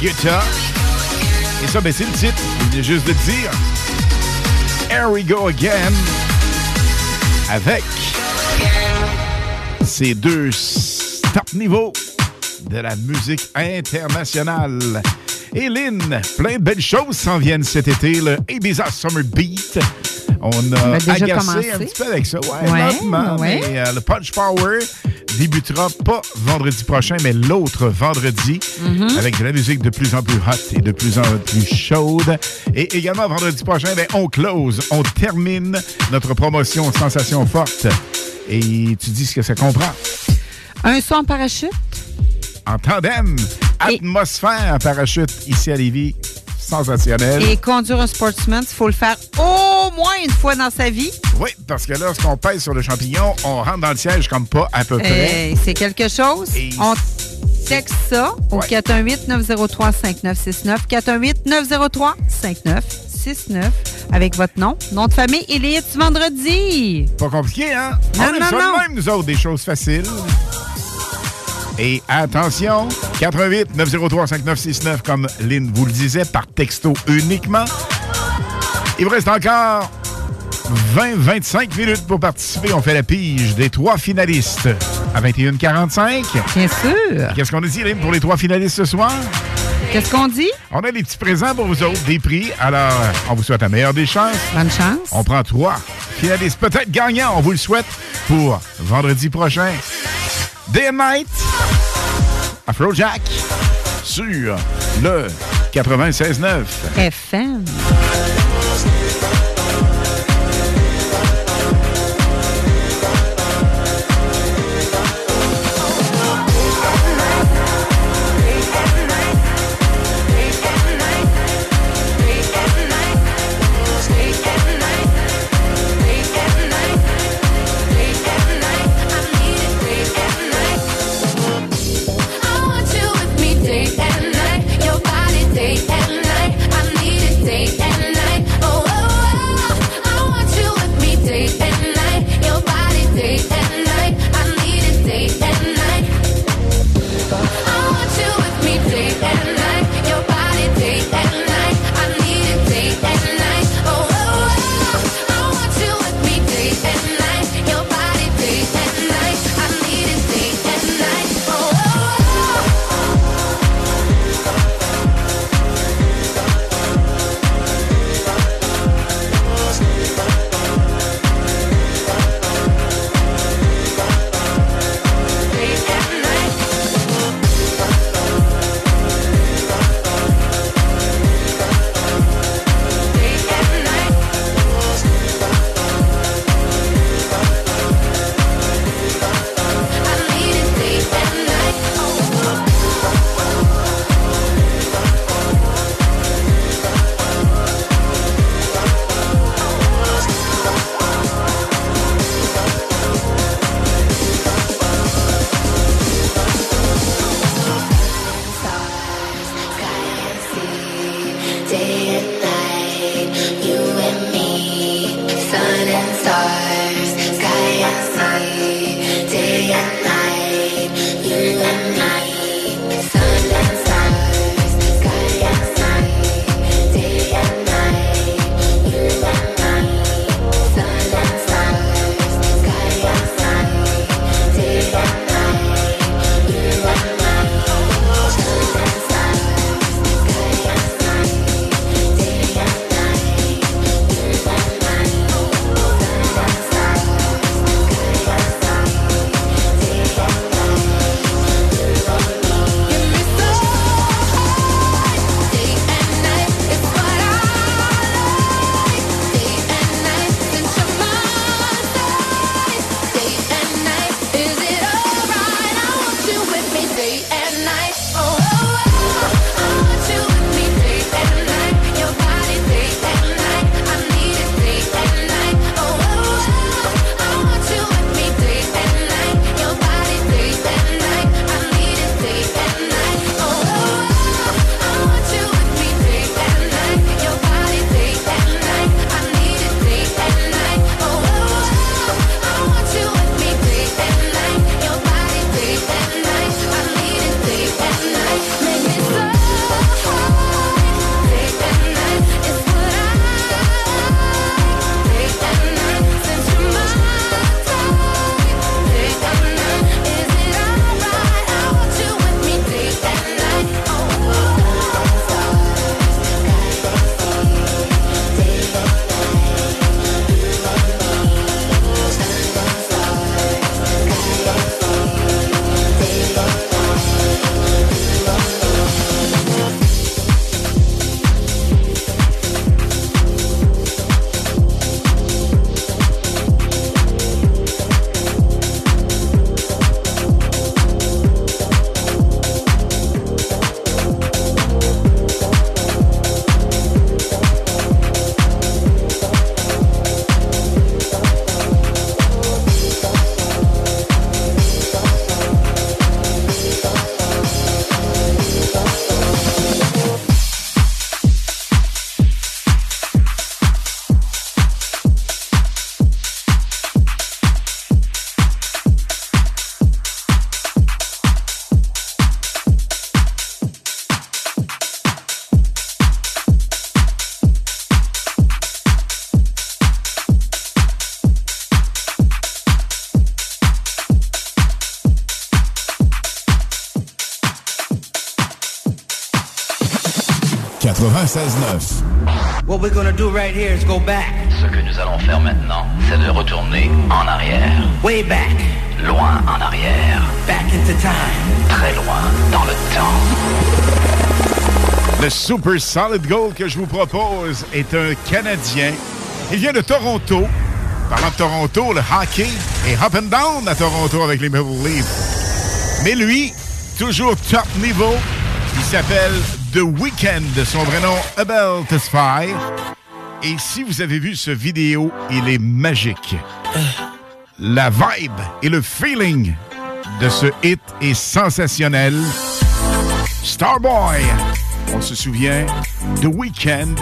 Et ça, ben, c'est le titre. Il vient juste de dire. Here we go again. Avec ces deux top niveaux de la musique internationale. Et Lynn, plein de belles choses s'en viennent cet été. Le Ibiza Summer Beat. On a a déjà agacé commencé. un petit peu avec ça. Ouais, Ouais, lentement, ouais. mais, euh, le Punch Power débutera pas vendredi prochain, mais l'autre vendredi, Mhm. avec de la musique de plus en plus hot et de plus en plus chaude. Et également, vendredi prochain, ben, on close, on termine notre promotion Sensation Forte. Et tu dis ce que ça comprend. Un son en parachute? En tandem, atmosphère parachute ici à Lévis, sensationnel. Et conduire un sportsman, il faut le faire au moins une fois dans sa vie. Oui, parce que lorsqu'on pèse sur le champignon, on rentre dans le siège comme pas à peu près. Euh, c'est quelque chose. On texte ça au 418-903-5969. 418-903-5969 avec votre nom, nom de famille et les hits vendredi. Pas compliqué, hein? Non, on aime non, ça de non. même, nous autres, des choses faciles. Et attention, 88 903 5969, comme Lynn vous le disait, par texto uniquement. Il vous reste encore 20-25 minutes pour participer. On fait la pige des trois finalistes à 21h45. Bien sûr. Qu'est-ce qu'on a dit, Lynn, pour les trois finalistes ce soir? Qu'est-ce qu'on dit? On a des petits présents pour vous autres, des prix. Alors, on vous souhaite la meilleure des chances. Bonne chance. On prend trois finalistes, peut-être gagnants, on vous le souhaite, pour vendredi prochain. Night, Afrojack, sur le 96.9. FM. 96.9. What we're gonna do right here is go back. Ce que nous allons faire maintenant, c'est de retourner en arrière. Way back. Loin en arrière. Back into time. Très loin dans le temps. Le Super Solid Gold que je vous propose est un Canadien. Il vient de Toronto. Parlant de Toronto, le hockey est up and down à Toronto avec les Maple Leafs. Mais lui, toujours top niveau, il s'appelle The Weeknd. Son vrai nom, Abel Tesfaye. Et si vous avez vu ce vidéo, il est magique. La vibe et le feeling de ce hit est sensationnel. Starboy, on se souvient, The Weeknd.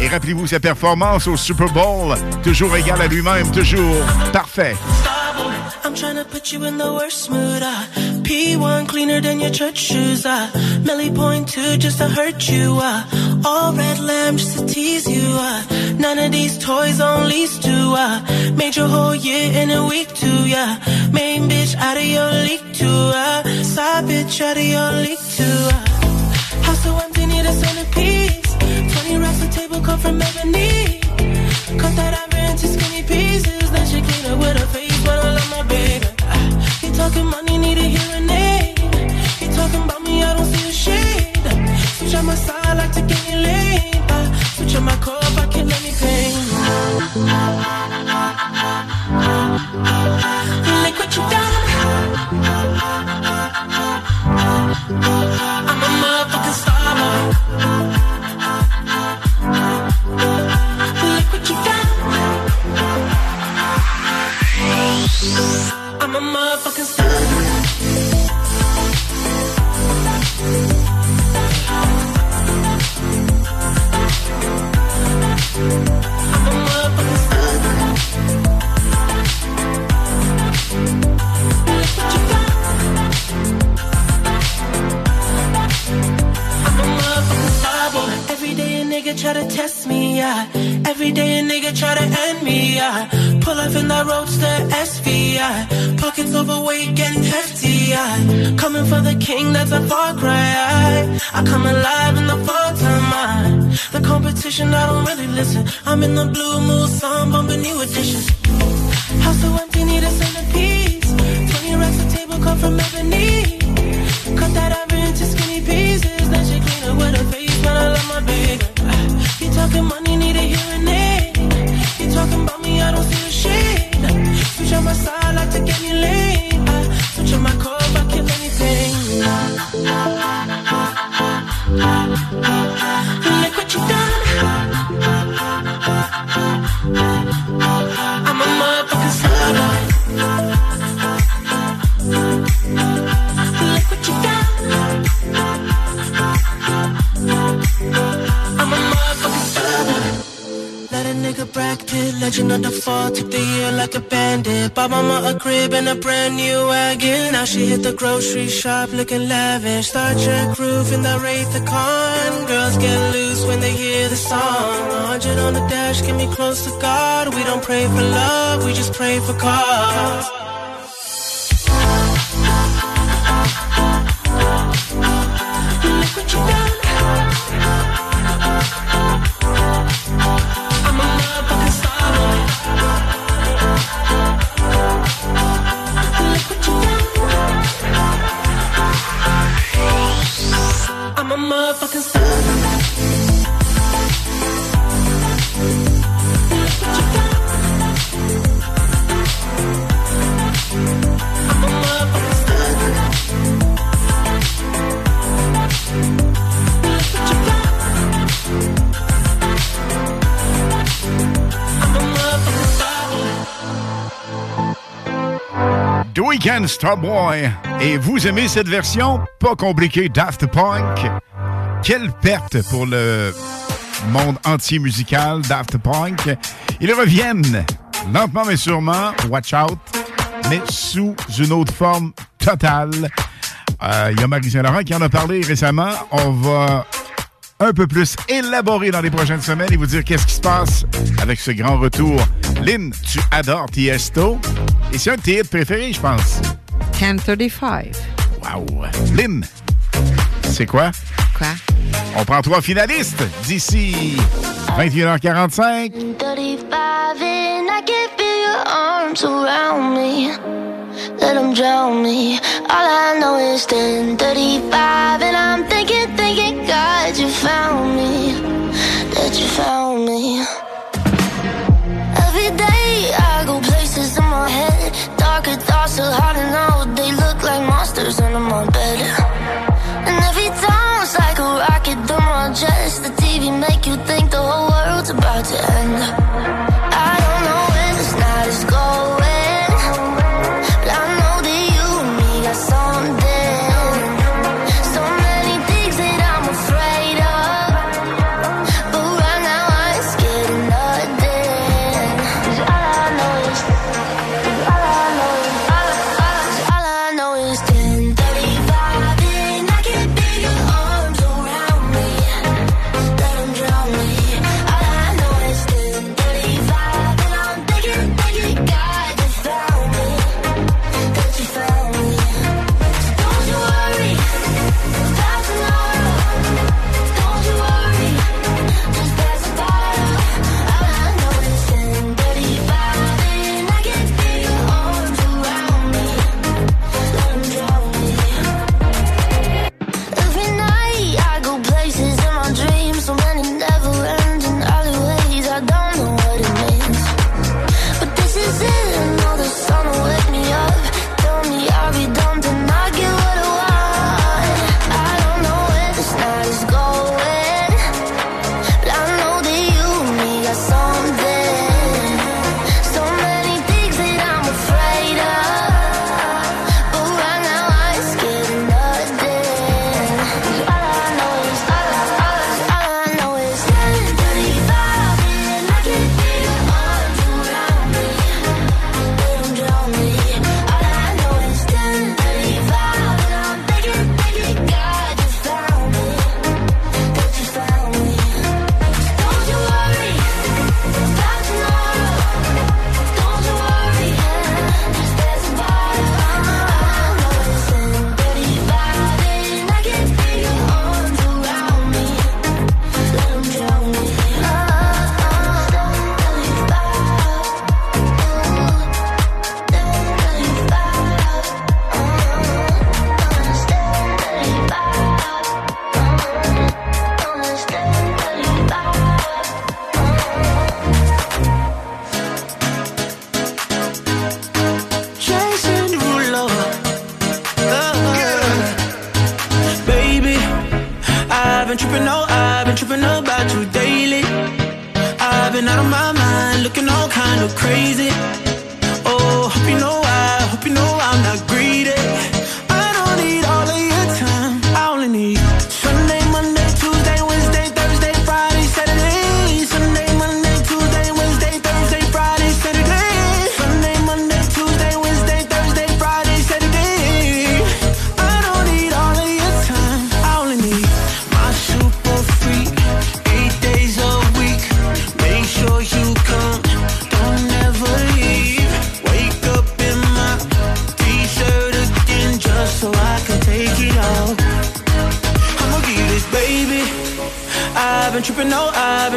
Et rappelez-vous sa performance au Super Bowl, toujours égal à lui-même, toujours parfait. I'm trying to put you in the worst mood. Uh. P1 cleaner than your church shoes. Uh. Millie point two just to hurt you. Uh. All red lamb just to tease you. Uh. None of these toys on lease to. Uh. Made your whole year in a week too. Yeah. Main bitch out of your league too. Uh. Side bitch out of your league too. Uh. House so empty, need a centerpiece. 20 racks a table come from ebony. Hit the grocery shop looking lavish. Star Trek roof in the Wraith the Con. Girls get loose when they hear the song. Hundred on the dash, get me close to God. We don't pray for love, we just pray for cause. Et vous aimez cette version? Pas compliquée Daft Punk? Quelle perte pour le monde entier musical Daft Punk. Ils reviennent lentement mais sûrement, watch out, mais sous une autre forme totale. Euh, Il y a Marie Saint-Laurent qui en a parlé récemment. On va un peu plus élaborer dans les prochaines semaines et vous dire qu'est-ce qui se passe avec ce grand retour. Lynn, tu adores Tiesto et c'est un de tes préférés, je pense. 1035. Wow. Lynn, c'est quoi? Quoi? On prend trois finalistes d'ici 21h45. 35 and I can feel your arms around me. Let them drown me. All I know is 1035 and I'm thinking, thinking, God, you found me. That you found me. Every day I go places in my head. Darker thoughts are harder pictures under my bed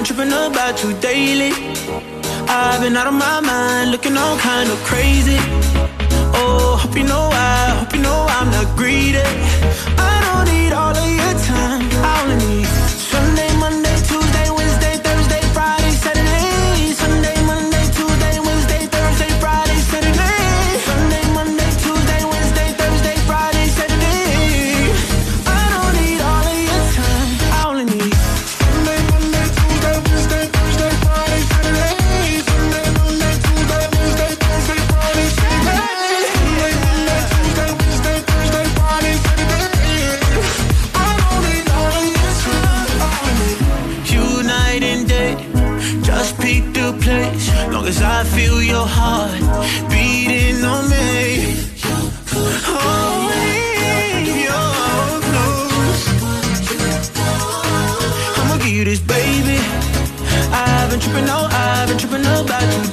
tripping about you daily. I've been out of my mind, looking all kind of crazy. Oh, hope you know I, hope you know I'm not greedy. tripping, no, I've been tripping about you.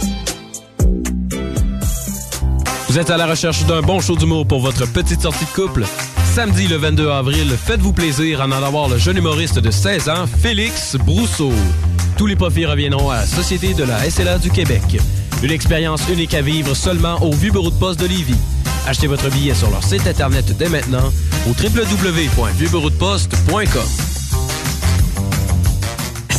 Vous êtes à la recherche d'un bon show d'humour pour votre petite sortie de couple? Samedi le 22 avril, faites-vous plaisir en allant voir le jeune humoriste de 16 ans, Félix Brousseau. Tous les profits reviendront à la Société de la SLA du Québec. Une expérience unique à vivre seulement au Vieux Bureau de Poste de Lévis. Achetez votre billet sur leur site internet dès maintenant au www.vieuxbureaudeposte.com.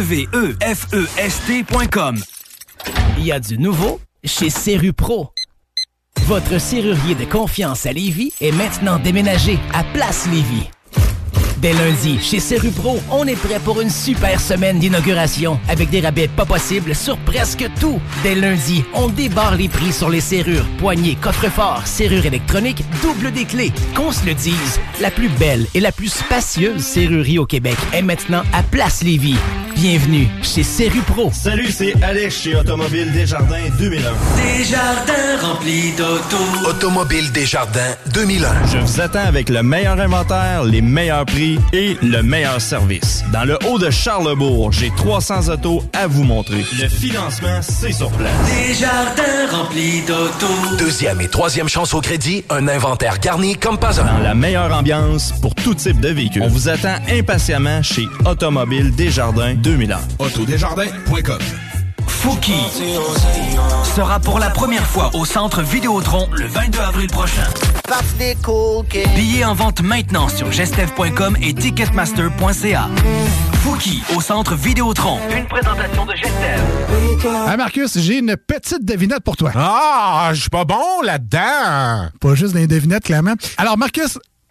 K-W-E-F-E-S-T.com. Il y a du nouveau chez Serru Pro. Votre serrurier de confiance à Lévis est maintenant déménagé à Place Lévis. Dès lundi, chez Serru Pro, on est prêt pour une super semaine d'inauguration avec des rabais pas possibles sur presque tout. Dès lundi, on débarre les prix sur les serrures, poignées, coffres-forts, serrures électroniques, double des clés. Qu'on se le dise, la plus belle et la plus spacieuse serrurerie au Québec est maintenant à Place Lévis. Bienvenue chez Serru Pro. Salut, c'est Alex chez Automobile Desjardins 2001. Desjardins remplis d'auto. Automobile Desjardins 2001. Je vous attends avec le meilleur inventaire, les meilleurs prix et le meilleur service. Dans le haut de Charlebourg, j'ai 300 autos à vous montrer. Le financement, c'est sur place. Desjardins remplis d'auto. Deuxième et troisième chance au crédit, un inventaire garni comme pas un. Dans la meilleure ambiance pour tout type de véhicule. On vous attend impatiemment chez Automobile Desjardins 2001. Autodesjardins.com Fouki sera pour la première fois au centre Vidéotron le 22 avril prochain. Billets en vente maintenant sur gestev.com et ticketmaster.ca. Fouki au centre Vidéotron. Une présentation de Gestev. Ah, Marcus, j'ai une petite devinette pour toi. Ah, je suis pas bon là-dedans. Pas juste des devinettes, clairement. Alors, Marcus,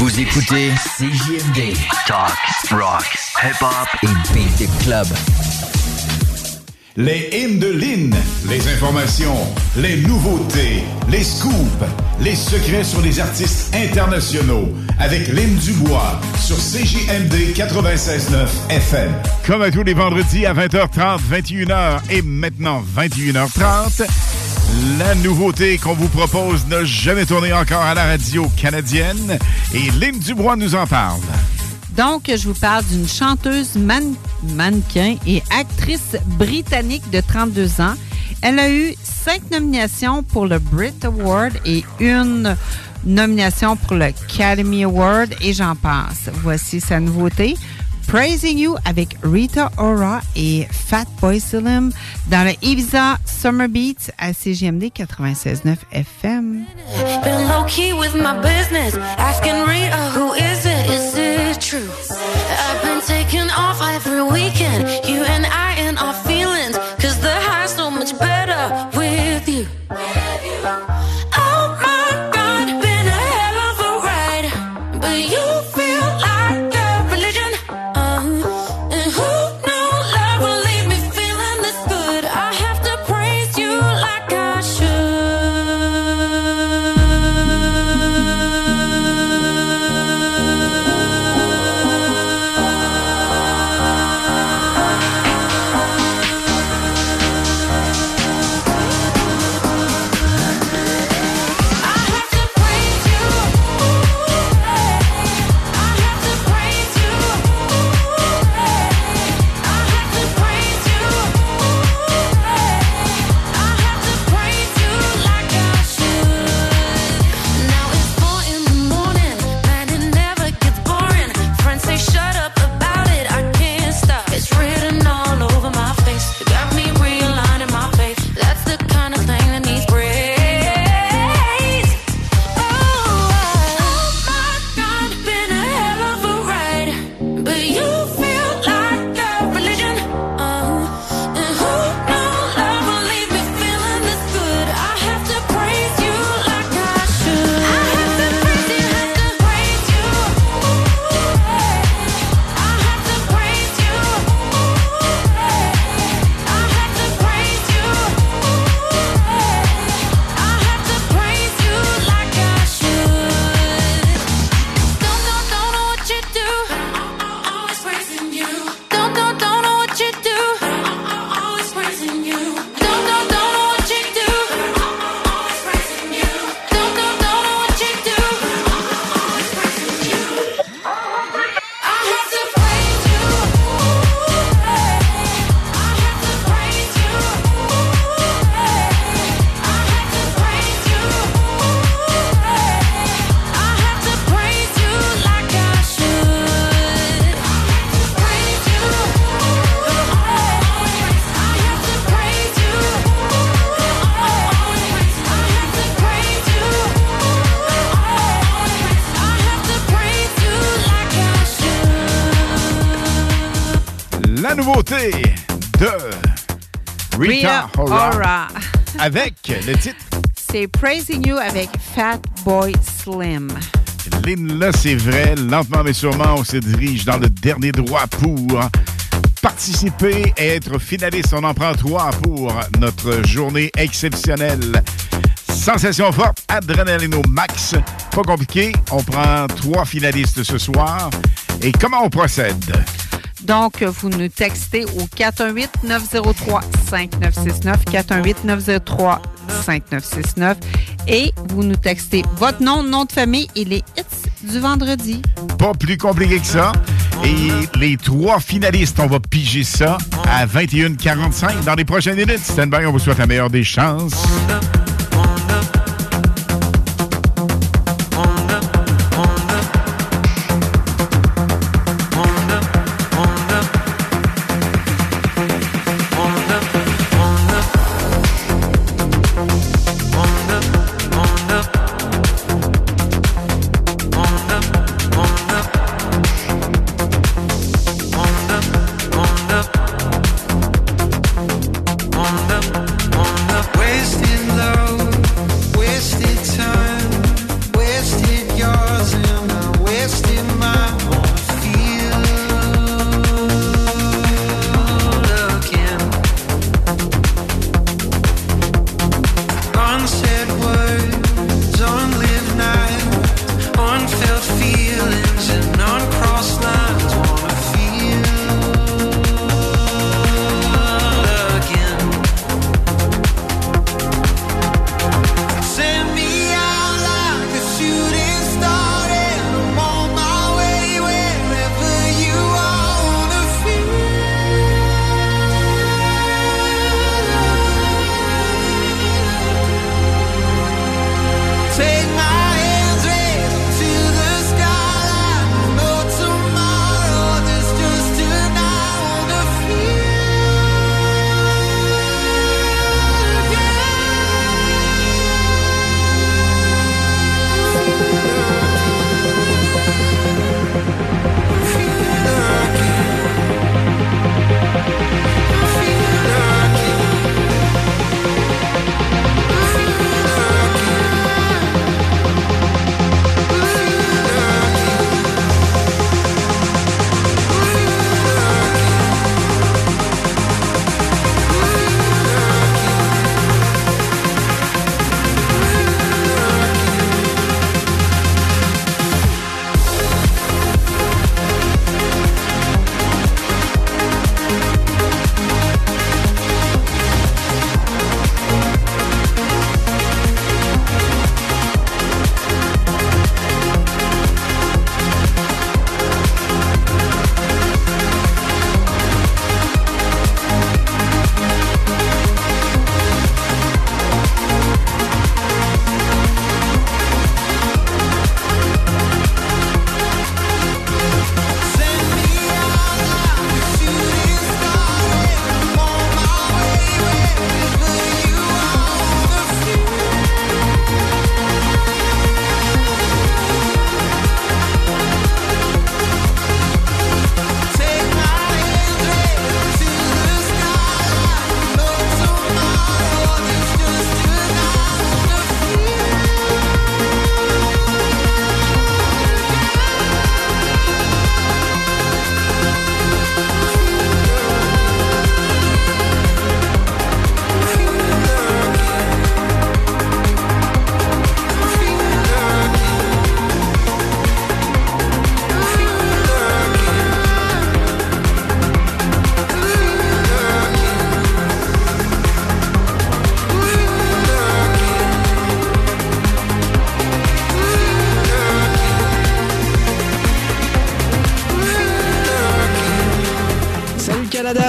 Vous écoutez CJMD. Talk, rock, hip-hop et beat club. Les hymnes de Lynn, les informations, les nouveautés, les scoops, les secrets sur les artistes internationaux avec Lynn Dubois sur CJMD 96.9 FM. Comme à tous les vendredis à 20h30, 21h et maintenant 21h30, la nouveauté qu'on vous propose n'a jamais tourné encore à la radio canadienne et Lynn Dubois nous en parle. Donc, je vous parle d'une chanteuse man- mannequin et actrice britannique de 32 ans. Elle a eu cinq nominations pour le Brit Award et une nomination pour le Academy Award et j'en passe. Voici sa nouveauté. Praising You avec Rita Ora et Fatboy Slim dans le Ibiza Summer Beats à CGMD 96.9 FM. Been low key with my business, asking Rita, who is it? Is it true? I've been taking off every weekend, you and I and our feelings, le titre C'est Praising You avec Fat Boy Slim. Lynn, là, c'est vrai, lentement mais sûrement, on se dirige dans le dernier droit pour participer et être finaliste. On en prend trois pour notre journée exceptionnelle. Sensation forte, adrénaline au max. Pas compliqué, on prend trois finalistes ce soir. Et comment on procède? Donc, vous nous textez au 418-903-5969, 418-903-5969 et vous nous textez votre nom, nom de famille et les hits du vendredi. Pas plus compliqué que ça. Et les trois finalistes, on va piger ça à 21h45 dans les prochaines minutes. Stand on vous souhaite la meilleure des chances.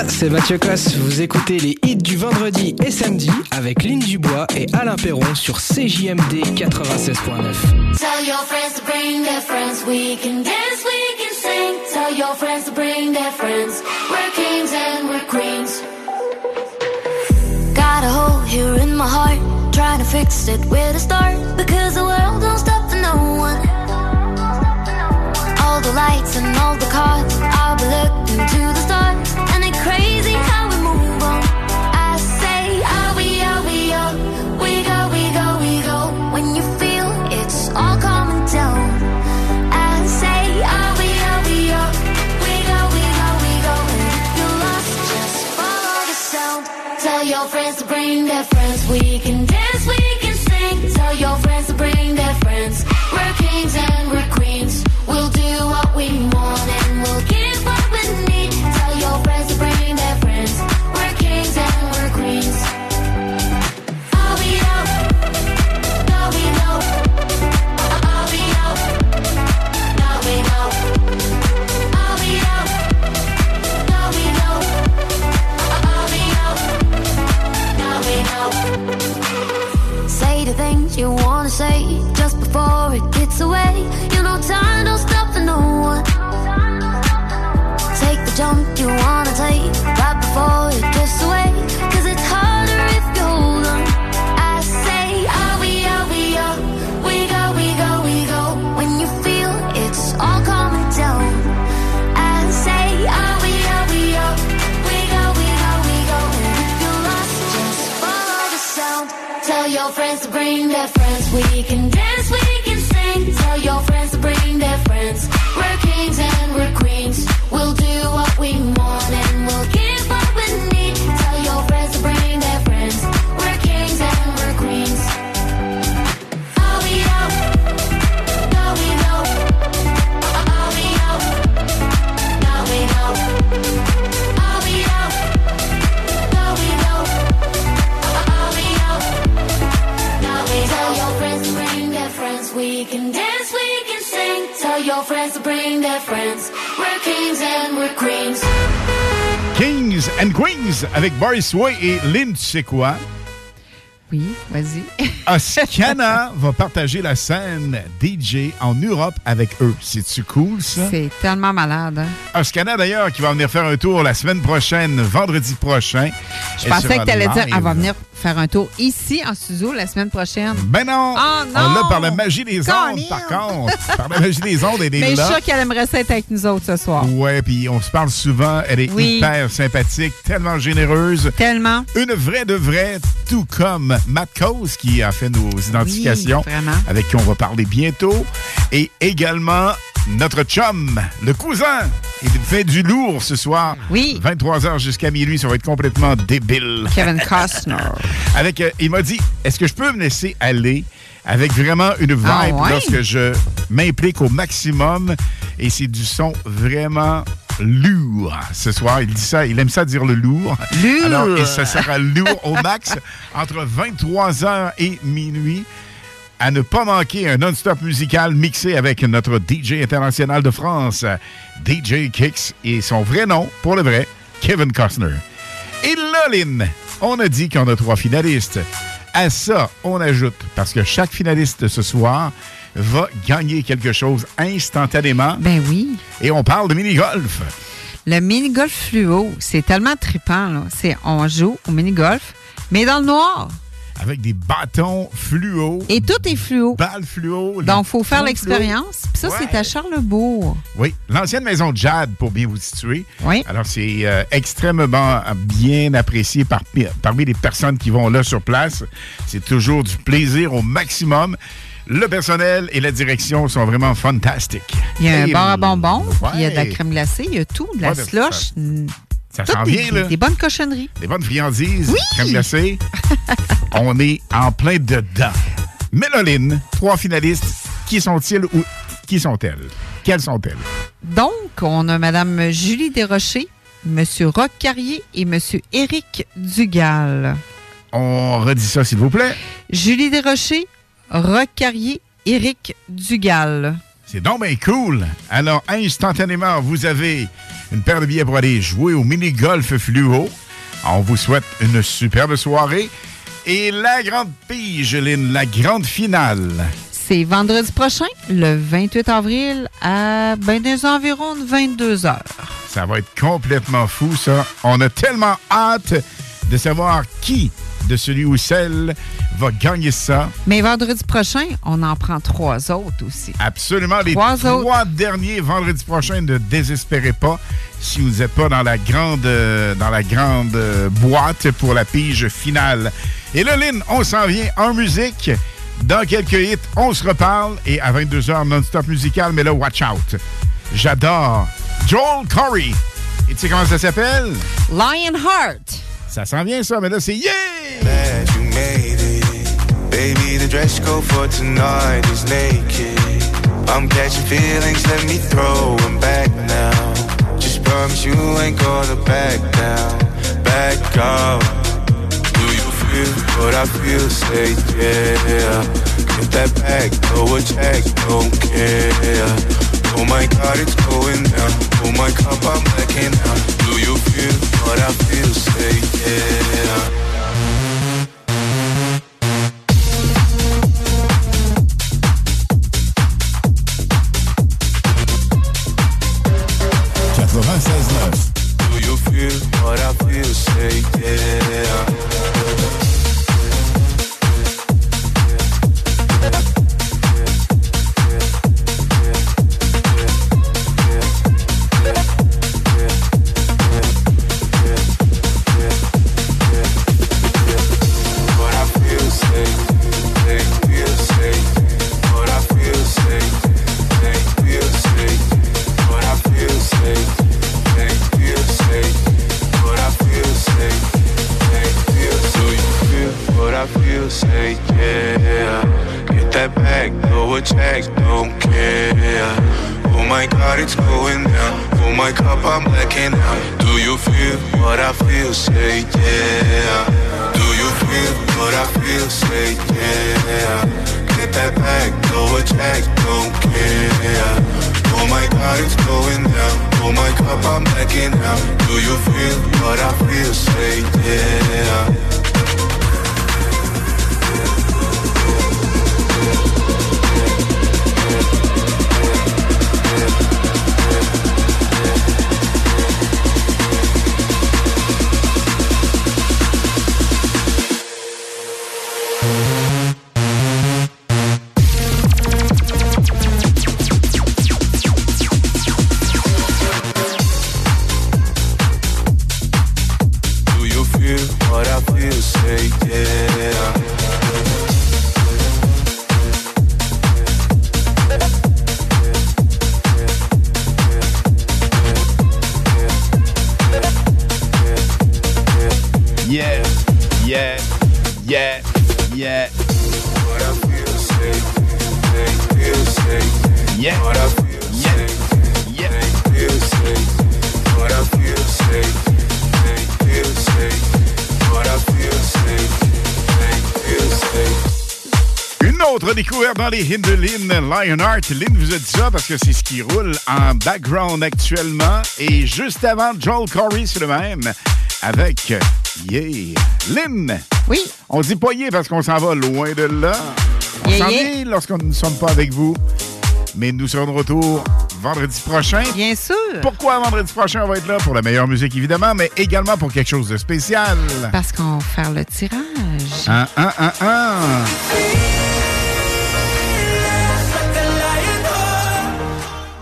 C'est Mathieu Cosse. Vous écoutez les hits du vendredi et samedi avec Lynn Dubois et Alain Perron sur CJMD 96.9. Tell your friends to bring their friends. We can dance, we can sing. Tell your friends to bring their friends. We're kings and we're queens. Got a hole here in my heart. Trying to fix it where to start. Because the world don't stop for no one. All the lights and all the cars. I'll be looking to the stars. Avec Boris Way et Lynn, tu sais quoi? Oui, vas-y. Oscana va partager la scène DJ en Europe avec eux. C'est-tu cool, ça? C'est tellement malade. hein? Oscana, d'ailleurs, qui va venir faire un tour la semaine prochaine, vendredi prochain. Je pensais que tu allais dire elle va venir faire un tour ici en studio la semaine prochaine. Ben non! Oh non! On l'a par la magie des ondes, par contre. par la magie des ondes, elle est Mais je suis sûre qu'elle aimerait ça être avec nous autres ce soir. Ouais, puis on se parle souvent. Elle est Oui. hyper sympathique, tellement généreuse. Tellement. Une vraie de vraie, tout comme Matt Cose qui a fait nos identifications, Oui, vraiment. avec qui on va parler bientôt. Et également notre chum, le cousin. Il fait du lourd ce soir. Oui. 23h jusqu'à minuit, ça va être complètement débile. Kevin Costner. Avec, euh, il m'a dit, est-ce que je peux me laisser aller avec vraiment une vibe Ah ouais? lorsque je m'implique au maximum? Et c'est du son vraiment lourd ce soir. Il dit ça, il aime ça dire le lourd. Lourd. Alors, et ça sera lourd au max entre 23h et minuit. À ne pas manquer un non-stop musical mixé avec notre DJ international de France, DJ Kicks, et son vrai nom, pour le vrai, Kevin Costner. Et là, Lynn, on a dit qu'on a trois finalistes. À ça, on ajoute, parce que chaque finaliste ce soir va gagner quelque chose instantanément. Ben oui. Et on parle de mini-golf. Le mini-golf fluo, c'est tellement trippant. Là. C'est, on joue au mini-golf, mais dans le noir. Avec des bâtons fluo. Et tout est fluo. Balles fluo. Donc, il faut faire l'expérience. Puis ça, Ouais. c'est à Charlebourg. Oui, l'ancienne maison de Jade, pour bien vous situer. Oui. Alors, c'est euh, extrêmement bien apprécié par, parmi les personnes qui vont là sur place. C'est toujours du plaisir au maximum. Le personnel et la direction sont vraiment fantastiques. Il y a un bar à bonbons, il y a de la crème glacée, il y a tout, de la Ouais, ben, slush. Ça s'en vient, là. Des bonnes cochonneries. Des bonnes friandises, Oui! crème glacée. On est en plein dedans. Méloline, trois finalistes. Qui sont-ils ou qui sont-elles? Quelles sont-elles? Donc, on a Mme Julie Desrochers, M. Roch Carrier et M. Éric Dugal. On redit ça, s'il vous plaît. Julie Desrochers, Roch Carrier, Éric Dugal. C'est donc bien cool. Alors, instantanément, vous avez une paire de billets pour aller jouer au mini-golf fluo. On vous souhaite une superbe soirée. Et la grande pige, Lynn, la grande finale. C'est vendredi prochain, le 28 avril, à ben, des environs de 22 heures. Ça va être complètement fou, ça. On a tellement hâte de savoir qui de celui ou celle va gagner ça. Mais vendredi prochain, on en prend trois autres aussi. Absolument. Les Trois trois, derniers vendredi prochain, ne désespérez pas si vous n'êtes pas dans la grande, euh, dans la grande euh, boîte pour la pige finale. Et là, Lynn, on s'en vient en musique. Dans quelques hits, on se reparle. Et à 22h, non-stop musical, mais là, watch out. J'adore Joel Corey. Et tu sais comment ça s'appelle? Lionheart. Ça s'en vient, ça, mais là, c'est yeah! You made it. Baby, the dress code for tonight is naked. I'm catching feelings, let me throw 'em back now. Just promise you ain't gonna back down, back out. Do you feel what I feel? Say yeah. Get that back, throw check, don't care. Oh my God, it's going down. Oh my cup, I'm blacking out. Do you feel what I feel? Say yeah. 96.9. Do you feel what I feel? Say yeah. My cup, I'm blacking out. Do you feel what I feel? Say yeah. Do you feel what I feel? Say yeah. Get that back, throw a check, don't care. Oh my God, it's going down. Oh my cup, I'm blacking out. Do you feel what I feel? Say yeah. Les hymnes de Lynn, Lionheart. Lynn vous a dit ça parce que c'est ce qui roule en background actuellement. Et juste avant, Joel Corey, c'est le même, avec Yeah. Lynn. Oui. On dit pas yeah parce qu'on s'en va loin de là. On Yeah, s'en yeah. lorsqu'on ne sommes pas avec vous. Mais nous serons de retour vendredi prochain. Bien sûr. Pourquoi vendredi prochain, on va être là? Pour la meilleure musique, évidemment, mais également pour quelque chose de spécial. Parce qu'on va faire le tirage. Un, un, un, un.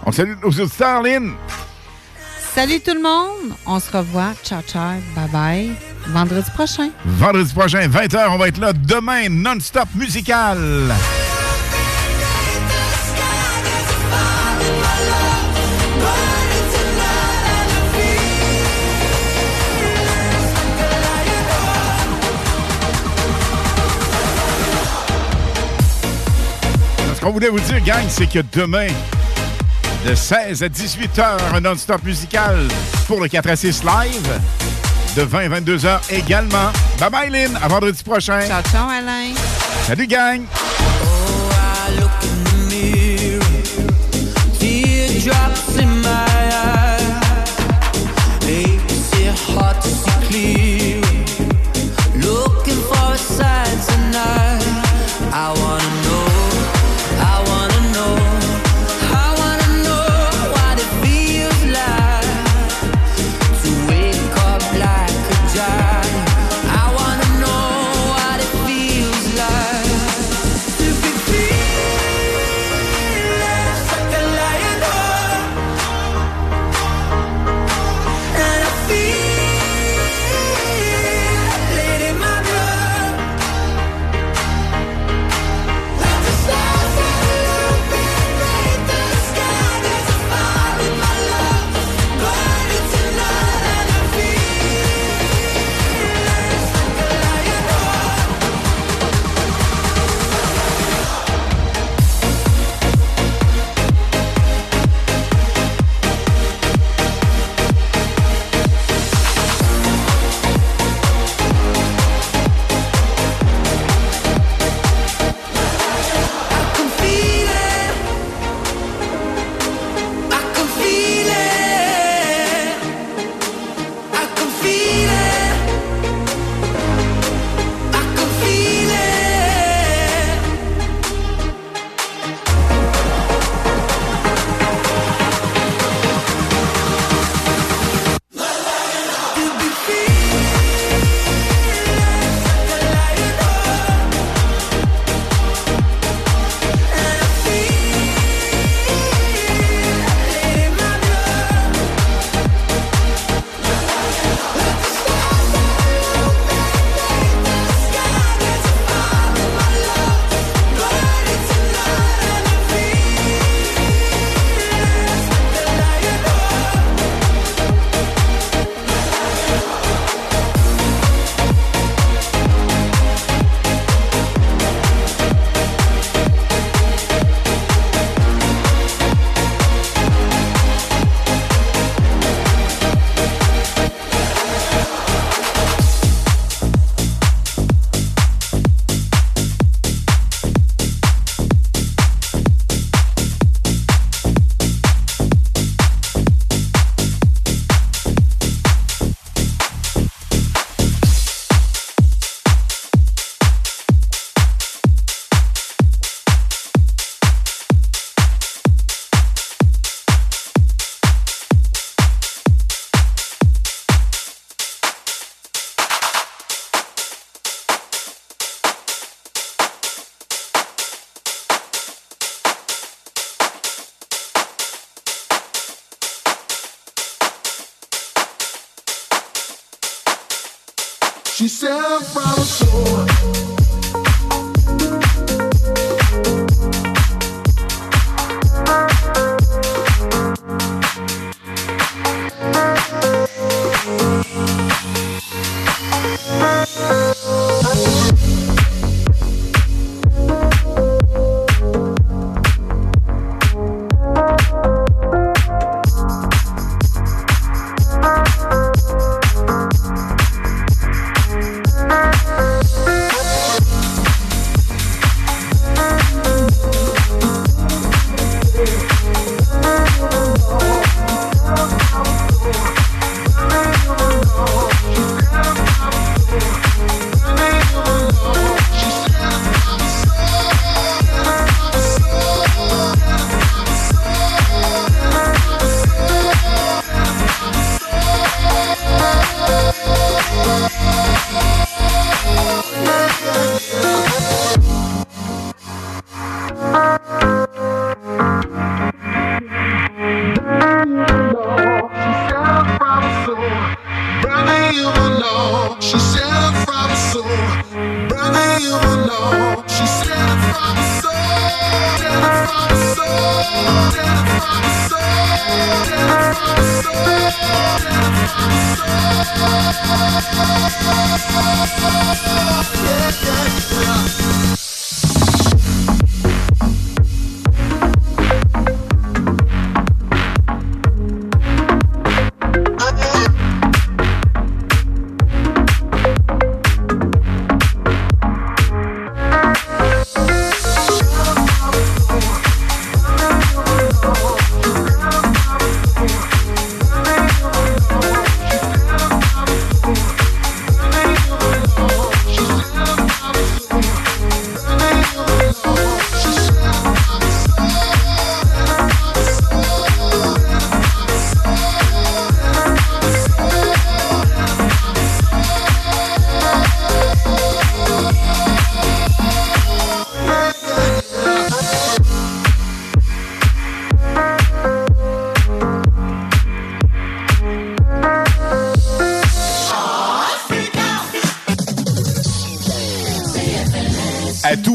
On salue nos auditeurs, Lynn. Salut tout le monde. On se revoit. Ciao, ciao. Bye bye. Vendredi prochain. Vendredi prochain, 20h, on va être là demain, non-stop musical. Ce qu'on voulait vous dire, gang, c'est que demain, de 16 à 18 heures, un non-stop musical pour le 4 à 6 live. De 20 à 22 heures également. Bye bye, Lynn. À vendredi prochain. Ciao, ciao, Alain. Salut, gang.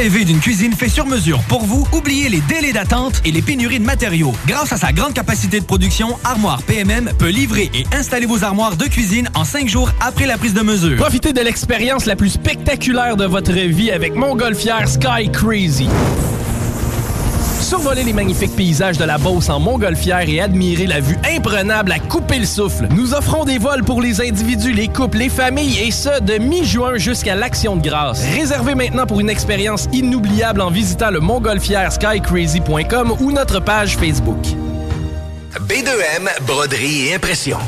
rêvez d'une cuisine faite sur mesure pour vous? Oubliez les délais d'attente et les pénuries de matériaux. Grâce à sa grande capacité de production, Armoire PMM peut livrer et installer vos armoires de cuisine en cinq jours après la prise de mesure. Profitez de l'expérience la plus spectaculaire de votre vie avec Montgolfière Sky Crazy. Survolez les magnifiques paysages de la Beauce en montgolfière et admirez la vue imprenable à couper le souffle. Nous offrons des vols pour les individus, les couples, les familles et ce, de mi-juin jusqu'à l'Action de grâce. Réservez maintenant pour une expérience inoubliable en visitant le montgolfièreskycrazy.com ou notre page Facebook. B2M, broderie et impression.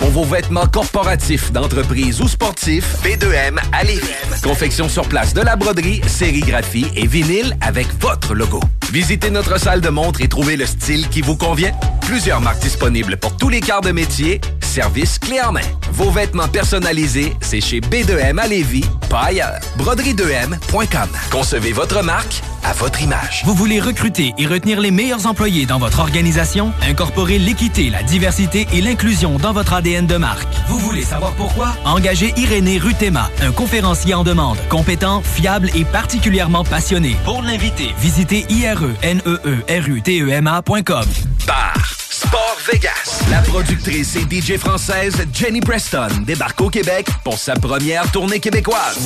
Pour vos vêtements corporatifs, d'entreprise ou sportifs, B2M à Lévis. Confection sur place de la broderie, sérigraphie et vinyle avec votre logo. Visitez notre salle de montre et trouvez le style qui vous convient. Plusieurs marques disponibles pour tous les quarts de métier. Service clé en main. Vos vêtements personnalisés, c'est chez B2M à Lévis, pas ailleurs. Broderie2M.com. Concevez votre marque à votre image. Vous voulez recruter et retenir les meilleurs employés dans votre organisation? Incorporer l'équité, la diversité et l'inclusion dans votre ADN de marque. Vous voulez savoir pourquoi? Engagez Irénée Rutema, un conférencier en demande, compétent, fiable et particulièrement passionné. Pour l'inviter, visitez E irenerutema.com. Bar Sport Vegas. La productrice et DJ française Jenny Preston débarque au Québec pour sa première tournée québécoise.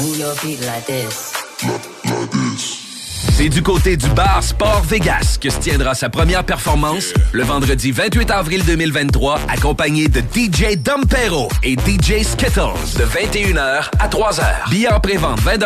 C'est du côté du bar Sport Vegas que se tiendra sa première performance le vendredi 28 avril 2023, accompagné de DJ Dompero et DJ Skittles de 21h à 3h. Billets en pré-vente 20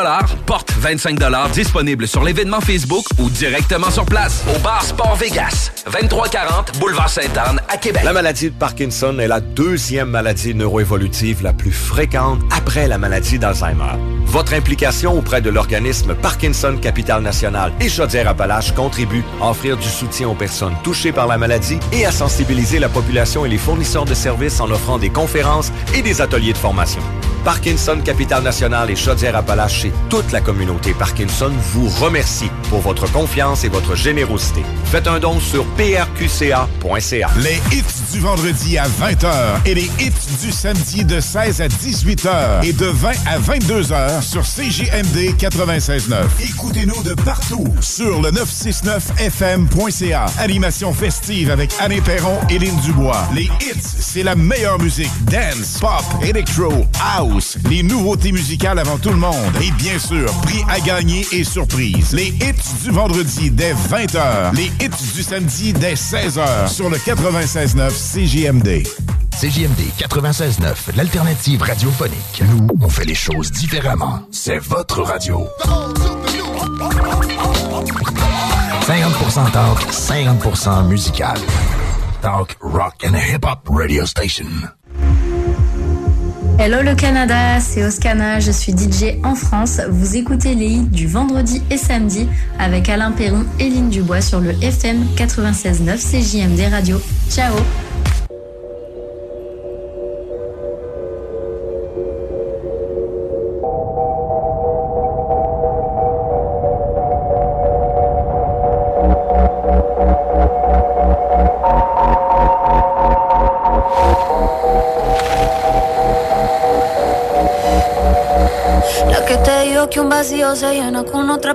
porte 25 disponible sur l'événement Facebook ou directement sur place au bar Sport Vegas, 2340 Boulevard Sainte-Anne à Québec. La maladie de Parkinson est la deuxième maladie neuroévolutive la plus fréquente après la maladie d'Alzheimer. Votre implication auprès de l'organisme Parkinson Capital National et Chaudière-Appalaches contribue à offrir du soutien aux personnes touchées par la maladie et à sensibiliser la population et les fournisseurs de services en offrant des conférences et des ateliers de formation. Parkinson Capital National et Chaudière-Appalaches et toute la communauté Parkinson vous remercie pour votre confiance et votre générosité. Faites un don sur prqca.ca. Les hits du vendredi à 20h et les hits du samedi de 16 à 18h et de 20 à 22h sur CJMD 96.9. Écoutez-nous de partout sur le 969fm.ca. Animation festive avec Anne Perron et Lynn Dubois. Les hits, c'est la meilleure musique. Dance, pop, electro, house. Les nouveautés musicales avant tout le monde. Et bien sûr, prix à gagner et surprise. Les hits du vendredi dès 20h. Les hits du samedi dès 16h sur le 96.9 CJMD. CJMD 96.9, l'alternative radiophonique. Nous, on fait les choses différemment. C'est votre radio. 50% talk, 50% musical. Talk, rock and hip-hop radio station. Hello le Canada, c'est Oscana, je suis DJ en France. Vous écoutez les hits du vendredi et samedi avec Alain Perron et Lynn Dubois sur le FM 96.9 CJMD Radio. Ciao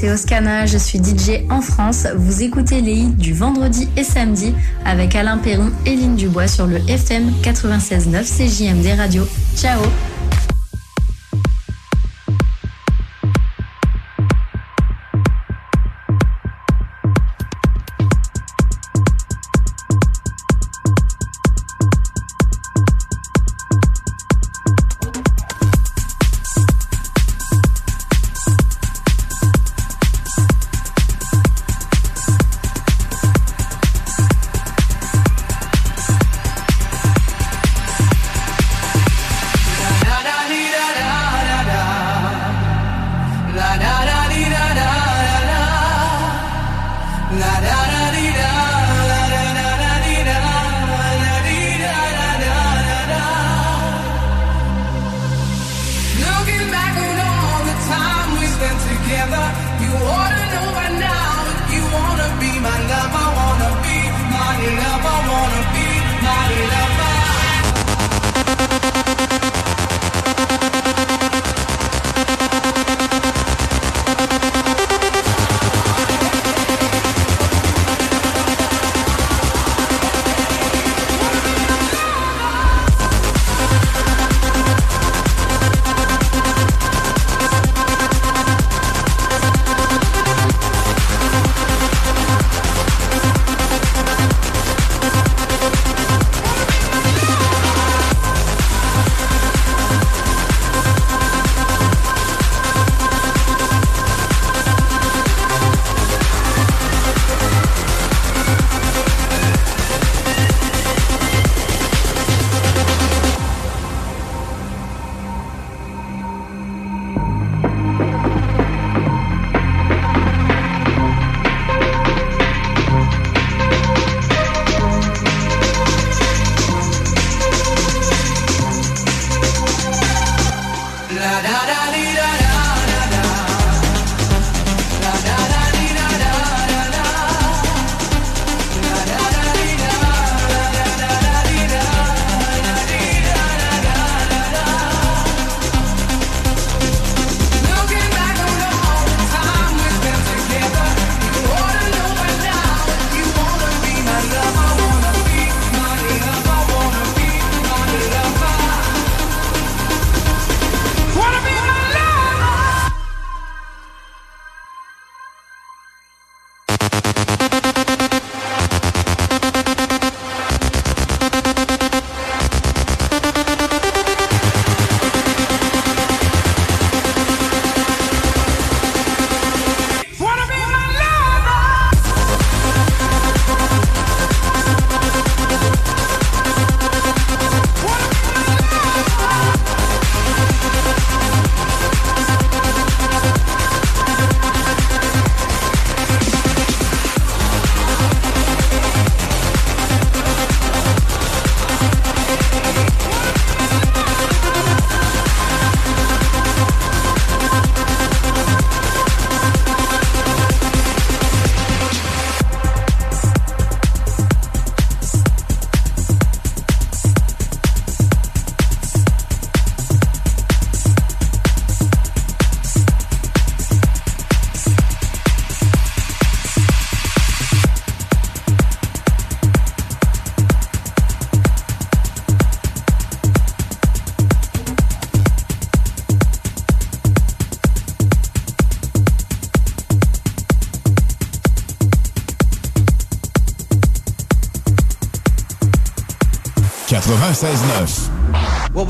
c'est Oscana, je suis DJ en France. Vous écoutez les hits du vendredi et samedi avec Alain Perron et Lynn Dubois sur le FM 96.9 CJMD Radio. Ciao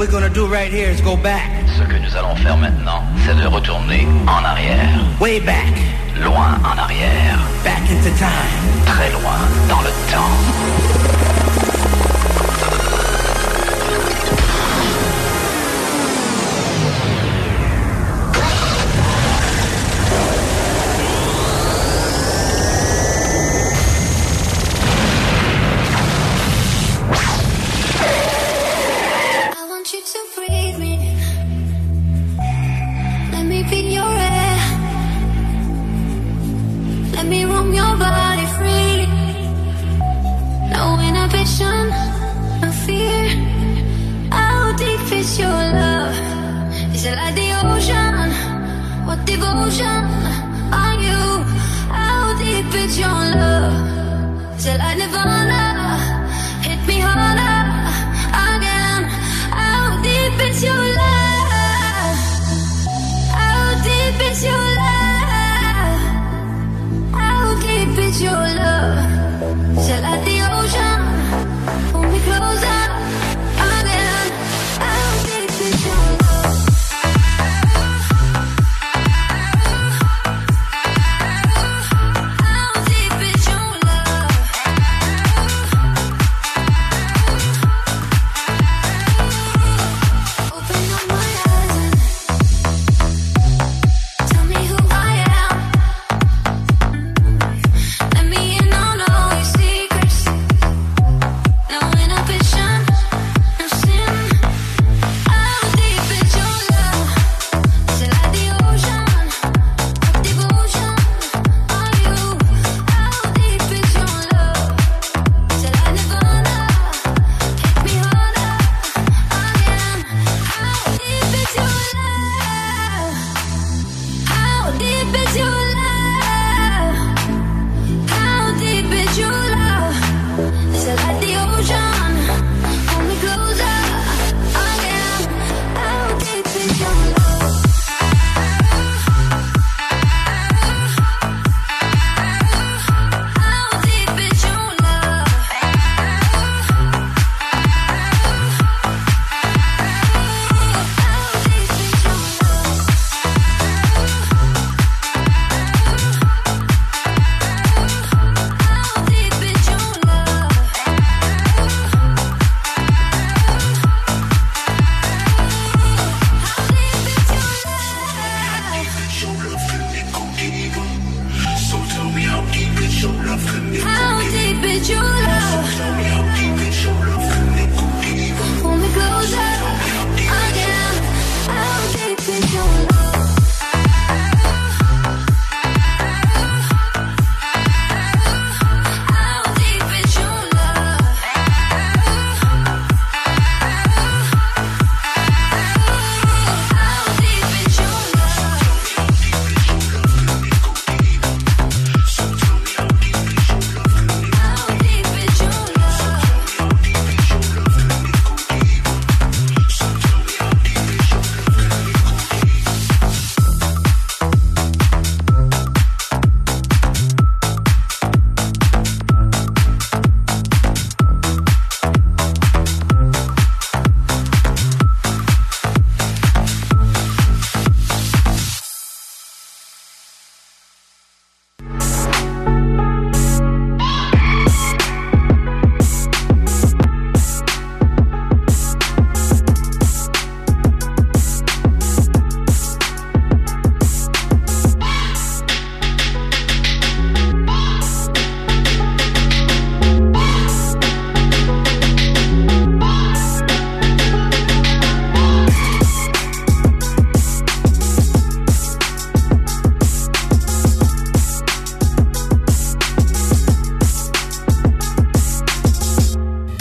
What we're gonna do right here is go back.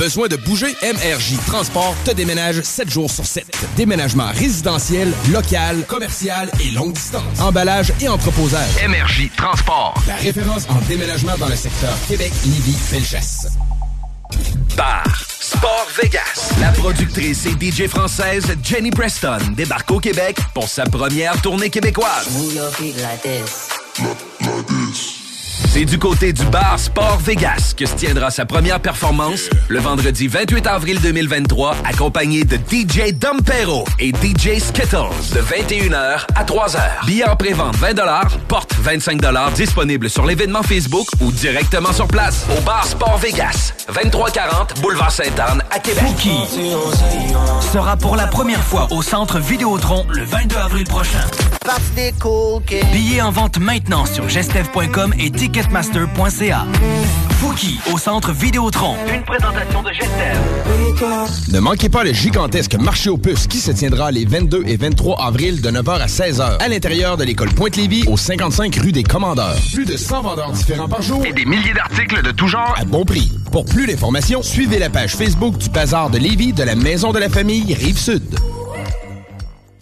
besoin de bouger, MRJ Transport te déménage 7 jours sur 7. Déménagement résidentiel, local, commercial et longue distance. Emballage et entreposage. MRJ Transport. La référence en déménagement dans le secteur Québec, Lévis, Felchasse. Bar. Sport Vegas. La productrice et DJ française Jenny Preston débarque au Québec pour sa première tournée québécoise. C'est du côté du bar Sport Vegas que se tiendra sa première performance le vendredi 28 avril 2023, accompagné de DJ Dompero et DJ Skittles de 21h à 3h. Billets en pré-vente 20 porte 25 disponible sur l'événement Facebook ou directement sur place au bar Sport Vegas, 2340 Boulevard Sainte-Anne à Québec. Sera pour la première fois au Centre Vidéotron le 22 avril prochain. Billets en vente maintenant sur gestev.com et ticketmaster.ca. Fouki au Centre Vidéotron. Une présentation de Gestev. Ne manquez pas le gigantesque marché aux puces qui se tiendra les 22 et 23 avril de 9h à 16h à l'intérieur de l'école Pointe-Lévis au 55 rue des Commandeurs. Plus de 100 vendeurs différents par jour et des milliers d'articles de tout genre à bon prix. Pour plus d'informations, suivez la page Facebook du Bazar de Lévis de la Maison de la Famille Rive-Sud.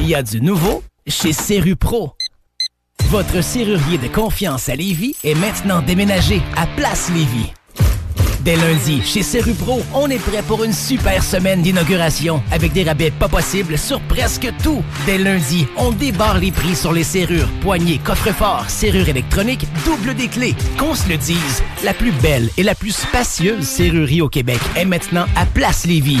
Il y a du nouveau chez Serru Pro. Votre serrurier de confiance à Lévis est maintenant déménagé à Place Lévis. Dès lundi, chez Serru Pro, on est prêt pour une super semaine d'inauguration avec des rabais pas possibles sur presque tout. Dès lundi, on débarre les prix sur les serrures, poignées, coffres-forts, serrures électroniques, double des clés. Qu'on se le dise, la plus belle et la plus spacieuse serrurerie au Québec est maintenant à Place Lévis.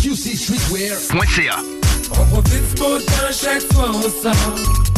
qcstreetwear.ca. On profite du beau temps chaque fois on sort.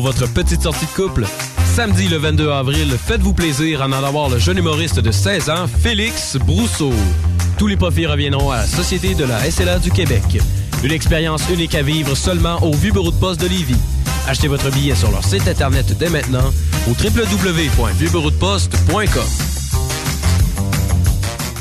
votre petite sortie de couple? Samedi le 22 avril, faites-vous plaisir en allant voir le jeune humoriste de 16 ans, Félix Brousseau. Tous les profits reviendront à la Société de la SLA du Québec. Une expérience unique à vivre seulement au Vieux Bureau de Poste de Lévis. Achetez votre billet sur leur site internet dès maintenant au www.vieuxbureaudeposte.com.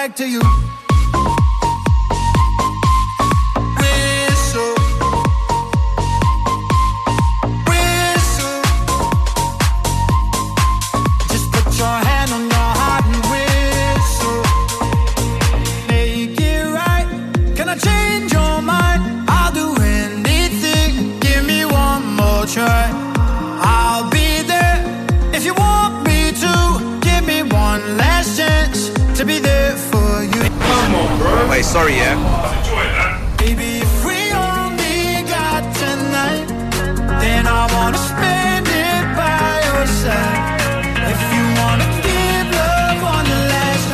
back to you. Sorry, yeah. Baby, if we only got tonight, then I wanna spend it by your side. If you wanna give love last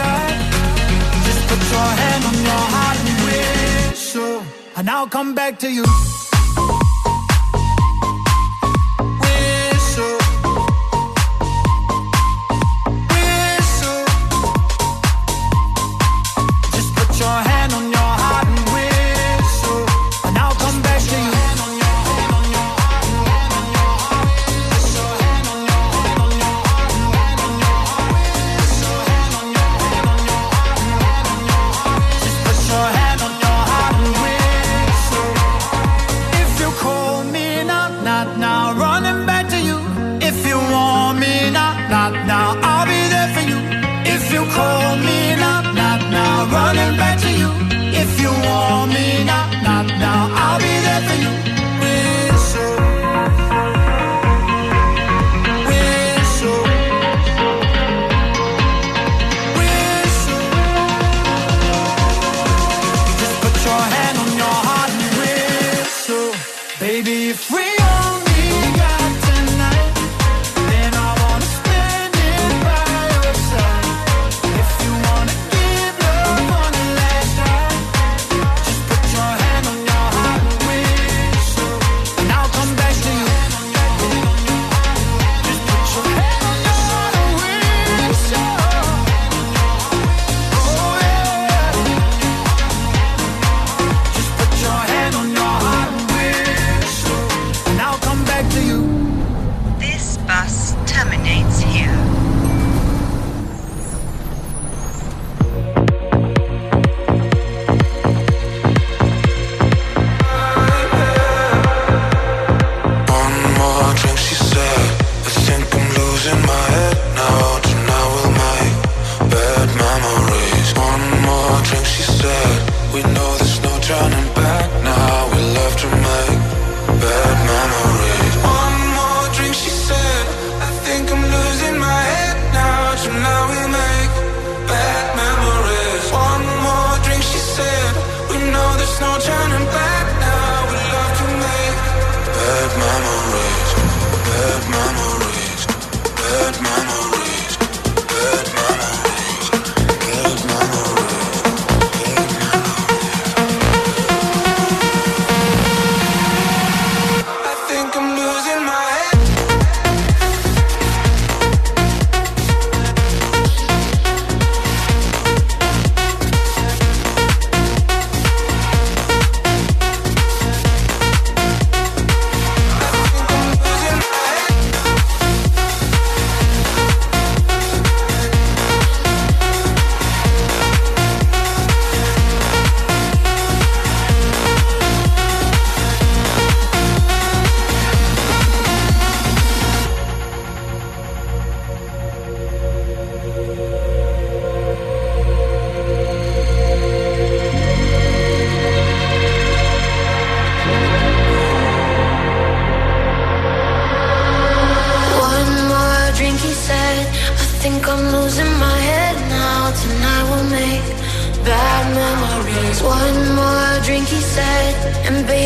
just put your hand on your heart and wish so, and I'll come back to you.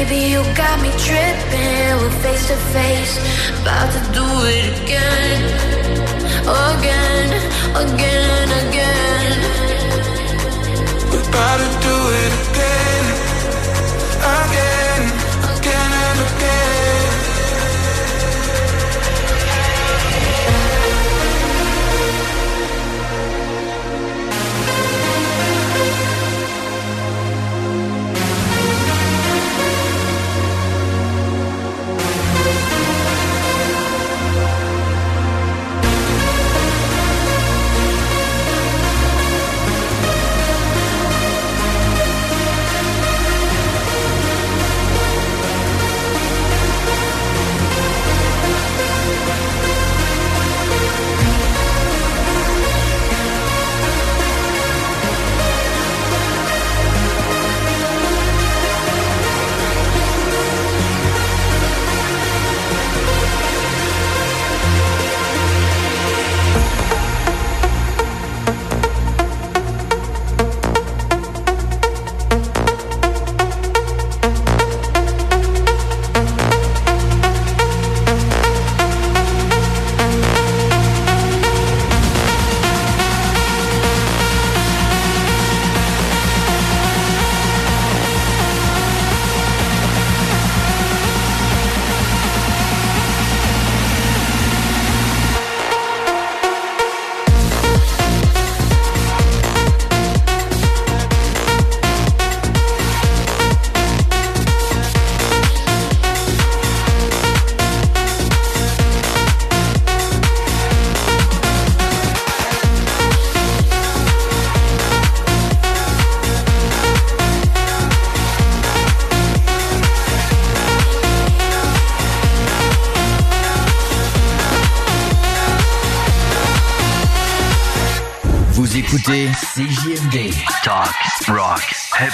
Baby, you got me tripping. We're face to face, about to do it again, again, again, again. We're about to do it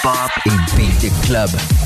hip-hop et beat the club.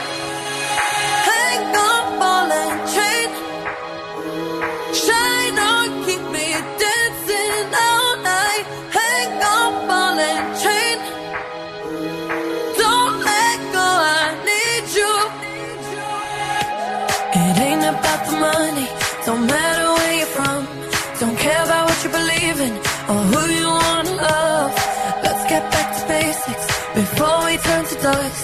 money. Don't matter where you're from. Don't care about what you believe in or who you wanna love. Let's get back to basics before we turn to dust.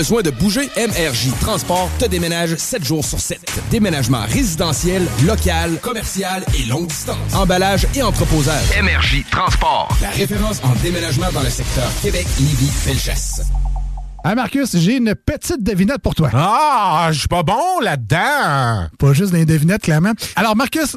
Besoin de bouger? MRJ Transport te déménage 7 jours sur 7. Déménagement résidentiel, local, commercial et longue distance. Emballage et entreposage. MRJ Transport. La référence en déménagement dans le secteur Québec, Lévis, Felchasse. Ah Marcus, j'ai une petite devinette pour toi. Ah, je suis pas bon là-dedans. Pas juste des devinettes, clairement. Alors Marcus,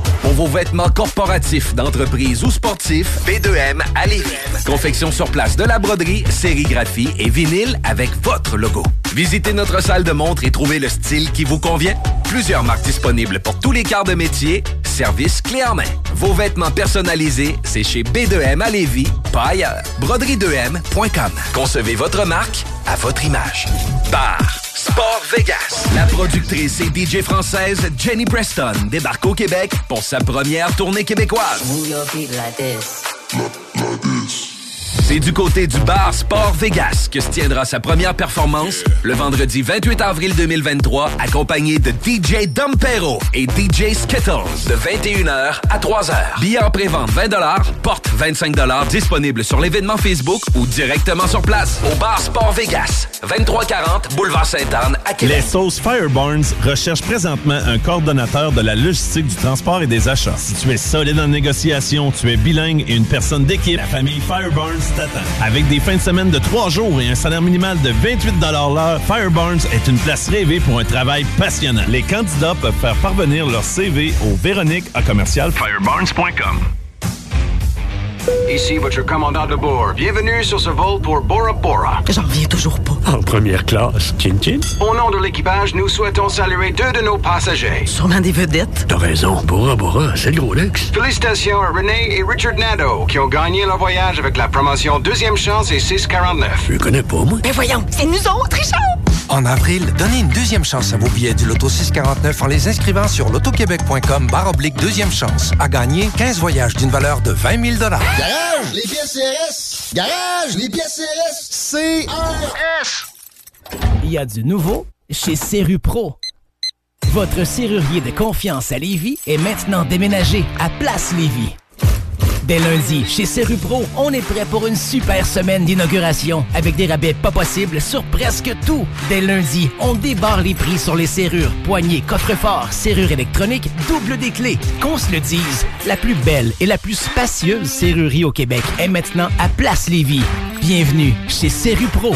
Pour vos vêtements corporatifs, d'entreprise ou sportifs, B2M à. Confection sur place de la broderie, sérigraphie et vinyle avec votre logo. Visitez notre salle de montre et trouvez le style qui vous convient. Plusieurs marques disponibles pour tous les quarts de métier. Service clé en main. Vos vêtements personnalisés, c'est chez B2M à Lévis, pas ailleurs. Broderie2M.com. Concevez votre marque à votre image. Bar Sport Vegas. La productrice et DJ française Jenny Preston débarque au Québec pour sa première tournée québécoise. C'est du côté du bar Sport Vegas que se tiendra sa première performance le vendredi 28 avril 2023, accompagné de DJ Dompero et DJ Skittles de 21h à 3h. Billets en pré-vente 20 porte 25 disponible sur l'événement Facebook ou directement sur place au bar Sport Vegas, 2340 Boulevard Sainte-Anne à Québec. Les sauces Fireburns recherchent présentement un coordonnateur de la logistique du transport et des achats. Si tu es solide en négociation, tu es bilingue et une personne d'équipe, la famille Fireburns Avec des fins de semaine de trois jours et un salaire minimal de 28 l'heure, Fireburns est une place rêvée pour un travail passionnant. Les candidats peuvent faire parvenir leur CV au Véronique à commercial fireburns.com. Ici votre commandant de bord. Bienvenue sur ce vol pour Bora Bora. J'en reviens toujours pas. En première classe. Chin Chin. Au nom de l'équipage, nous souhaitons saluer deux de nos passagers. Sûrement des vedettes. T'as raison. Bora Bora, c'est le gros luxe. Félicitations à René et Richard Nadeau qui ont gagné leur voyage avec la promotion Deuxième Chance et 649. Je connais pas, moi. Mais voyons, c'est nous autres, Richard! En avril, donnez une deuxième chance à vos billets du Loto 649 en les inscrivant sur lotoquebec.com barre oblique deuxième chance. À gagner 15 voyages d'une valeur de 20 000 Garage, les pièces CRS. Garage, les pièces CRS. CRS. Il y a du nouveau chez Serru Pro. Votre serrurier de confiance à Lévis est maintenant déménagé à Place Lévis. Dès lundi, chez Serru Pro, on est prêt pour une super semaine d'inauguration avec des rabais pas possibles sur presque tout. Dès lundi, on débarre les prix sur les serrures, poignées, coffres-forts, serrures électroniques, double des clés. Qu'on se le dise, la plus belle et la plus spacieuse serrurerie au Québec est maintenant à Place Lévis. Bienvenue chez Serru Pro.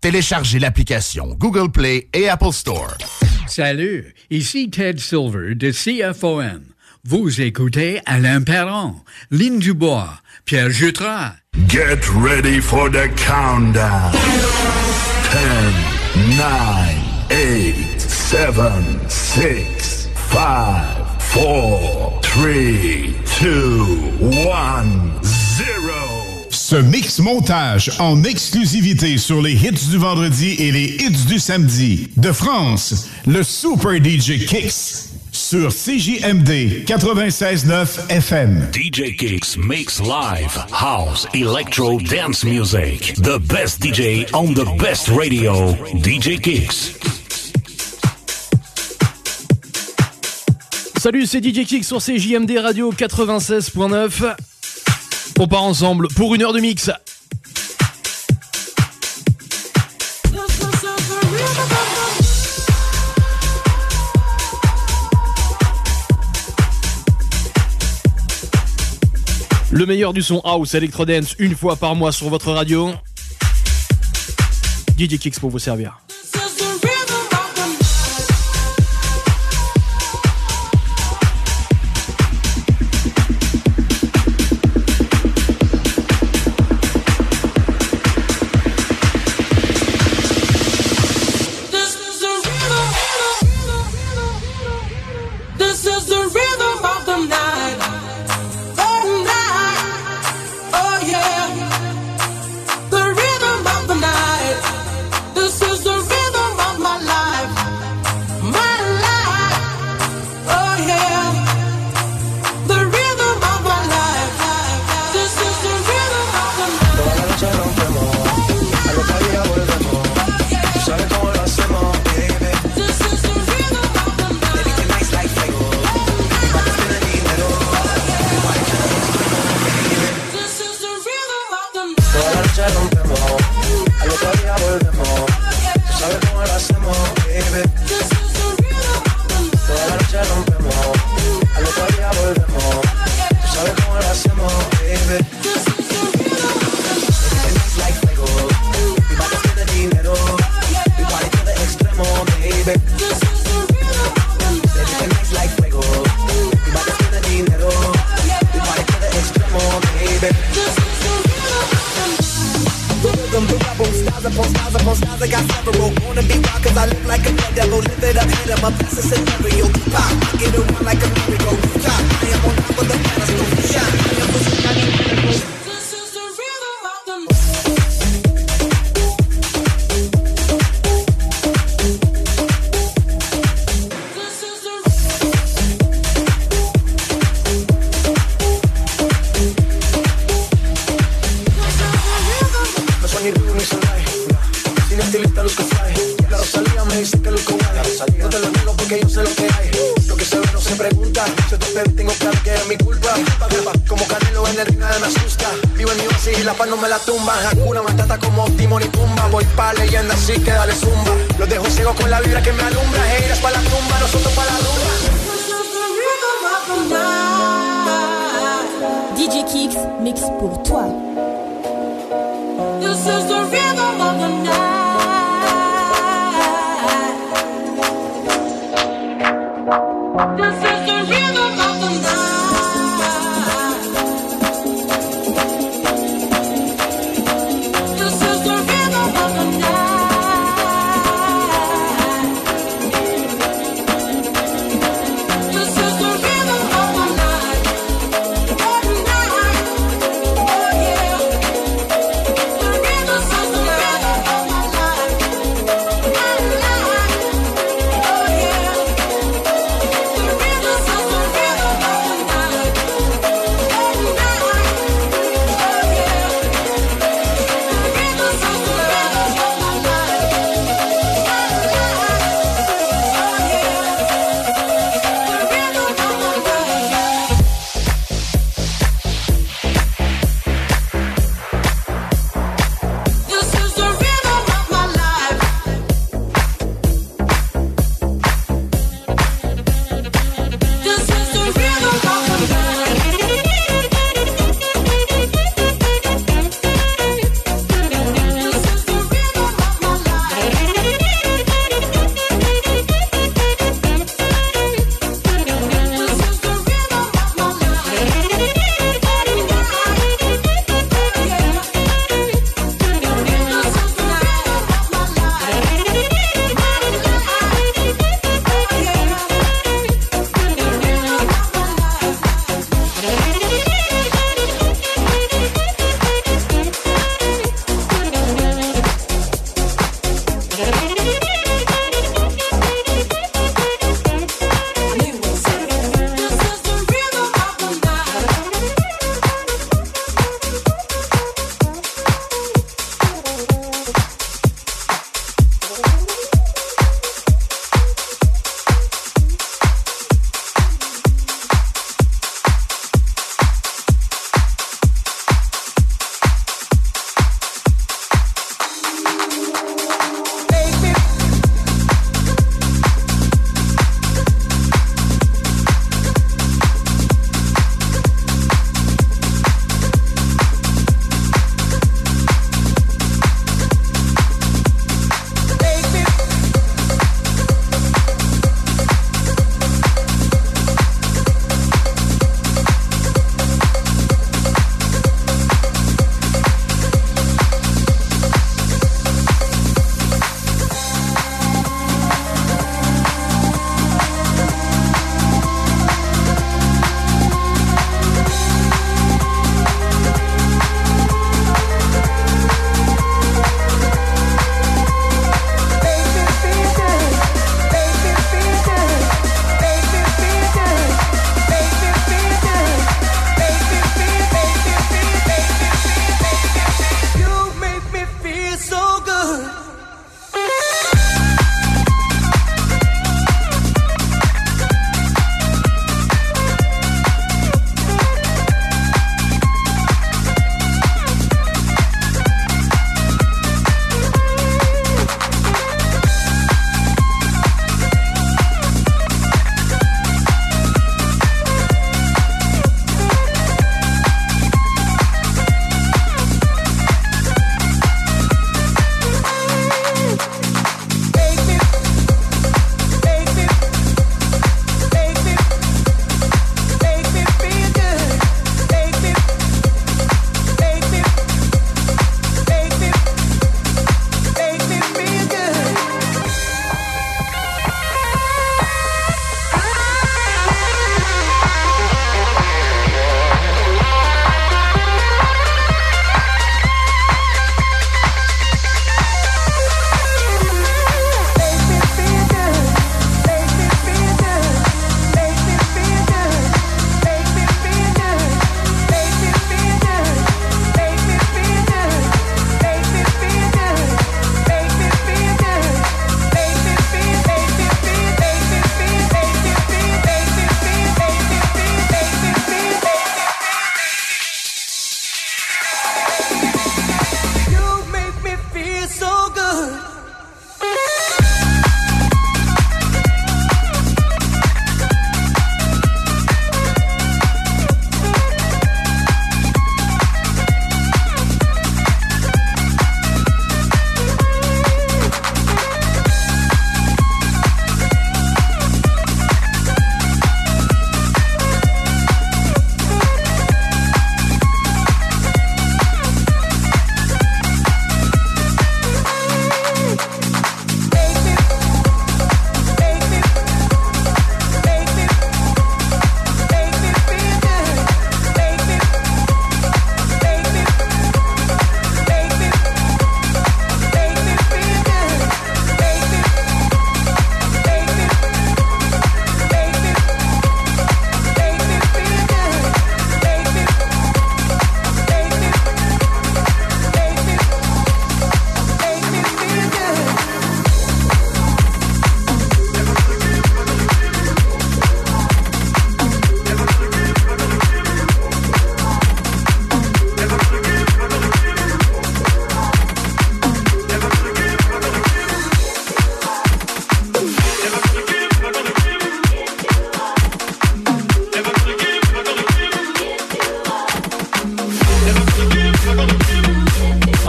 Téléchargez l'application Google Play et Apple Store. Salut, ici Ted Silver de CFOM. Vous écoutez Alain Perron, Lynn Dubois, Pierre Jutras. Get ready for the countdown. 10, 9, 8, 7, 6, 5, 4, 3, 2, 1, 0. Ce mix montage en exclusivité sur les hits du vendredi et les hits du samedi. De France, le Super DJ Kicks sur CJMD 96.9 FM. DJ Kicks makes live house electro dance music. The best DJ on the best radio. DJ Kicks. Salut, c'est DJ Kick sur CJMD Radio 96.9. On part ensemble pour une heure de mix. Le meilleur du son house Electro Dance une fois par mois sur votre radio. DJ Kicks pour vous servir. Es mi culpa. Como Canelo en el ring nada me asusta. Vivo en mi oasis y la paz no me la tumba. Hakuna Matata como Timon y Pumba. Voy pa' leyenda así que dale zumba. Los dejo ciego con la vibra que me alumbra. Heiras pa' la tumba, nosotros pa' la rumba. DJ Kicks mix pour toi. This is the rhythm of the night. This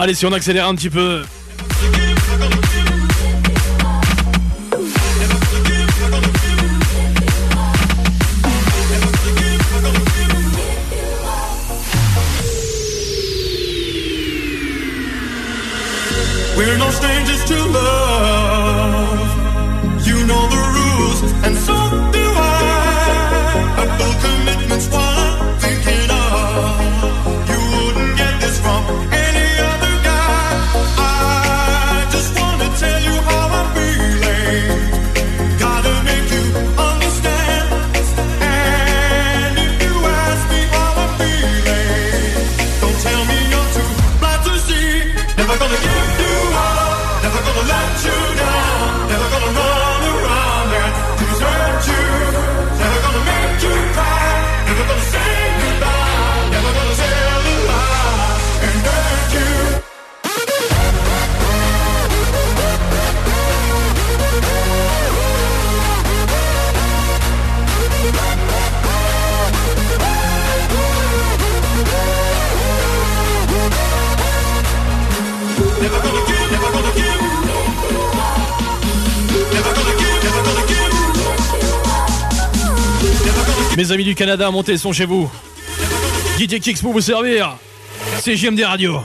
Allez, si on accélère un petit peu. du Canada, montez le son chez vous. DJ Kicks pour vous servir. C'est JMD Radio.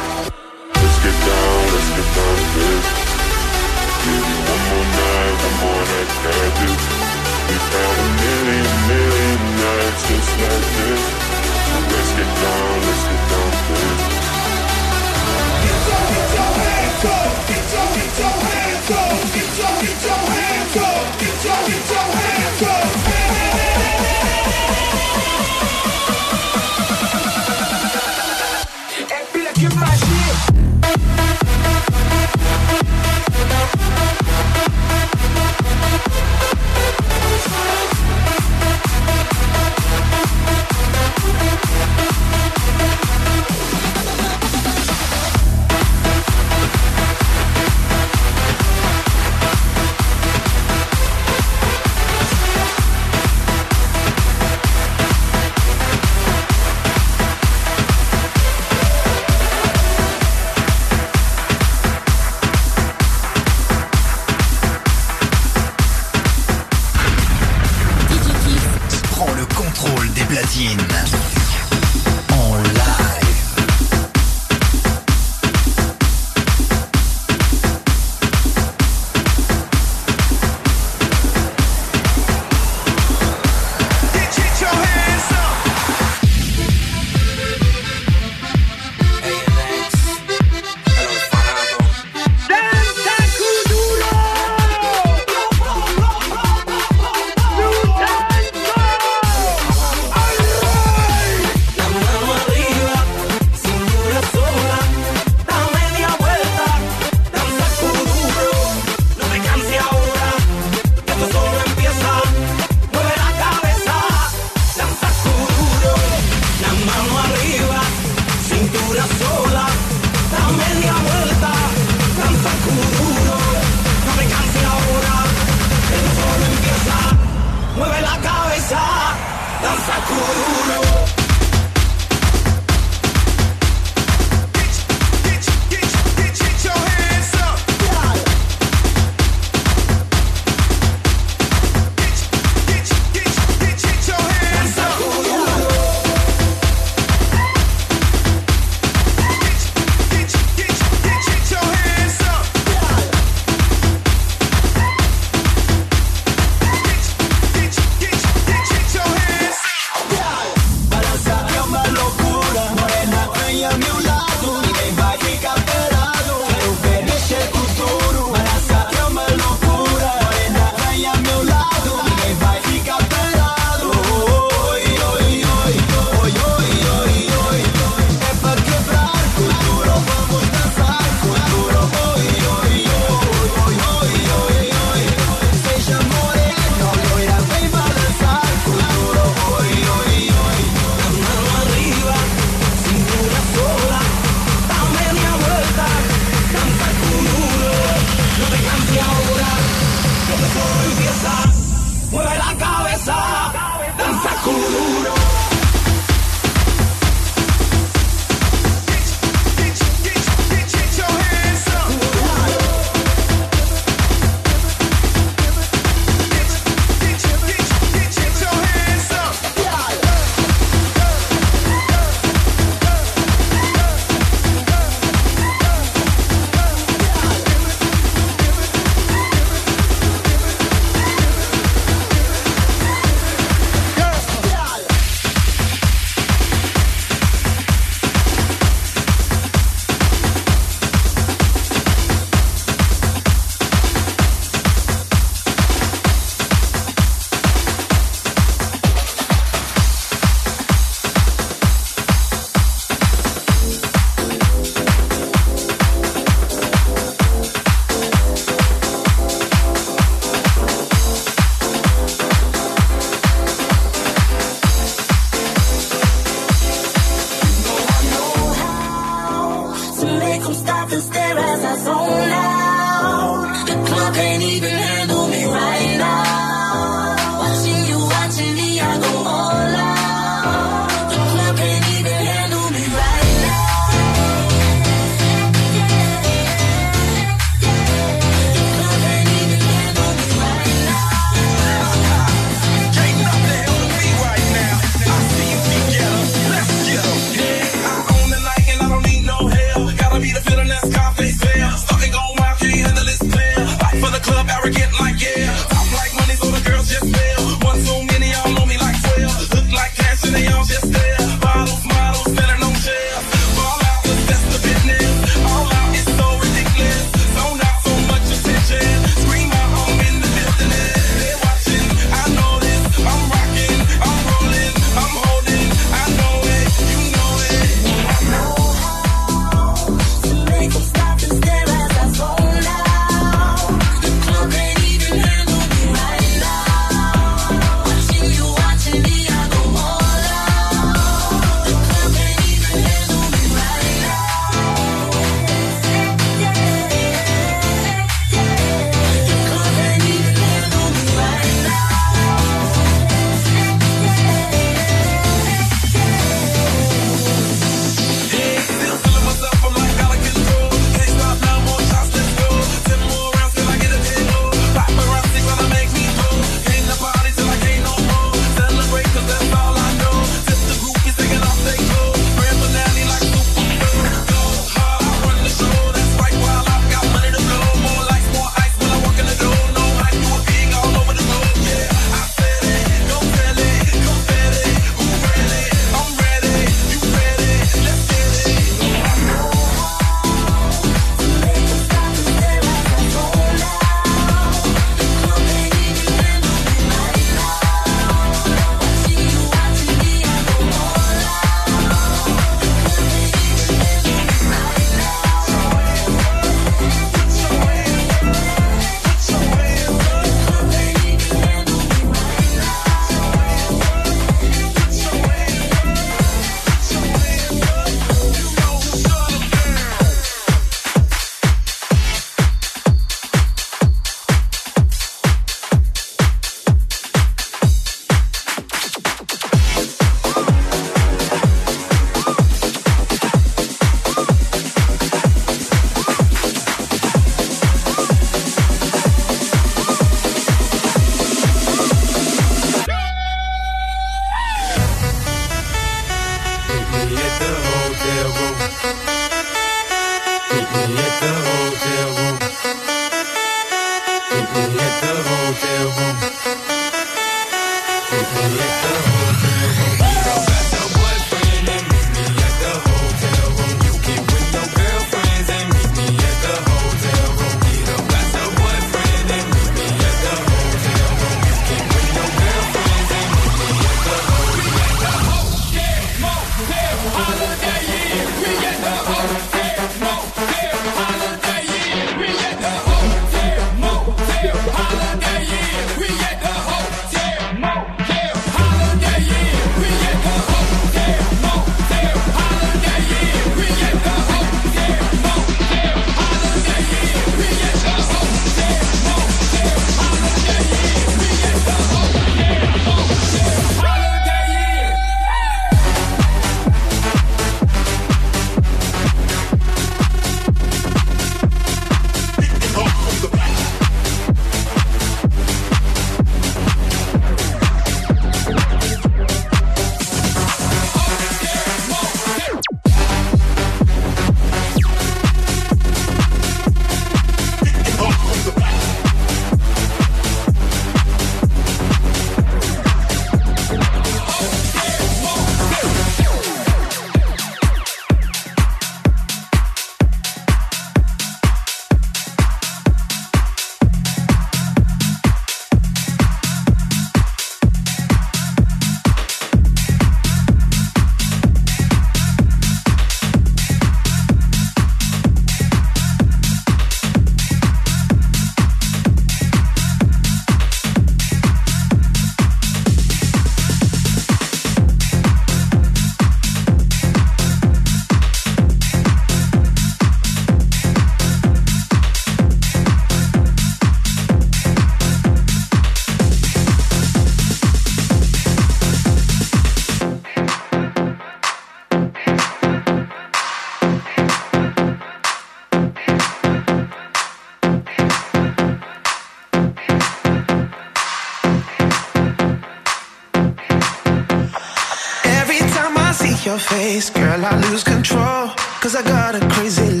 place, girl, I lose control. Cause I got a crazy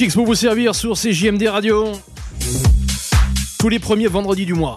Mix pour vous servir sur CJMD Radio. Tous les premiers vendredis du mois.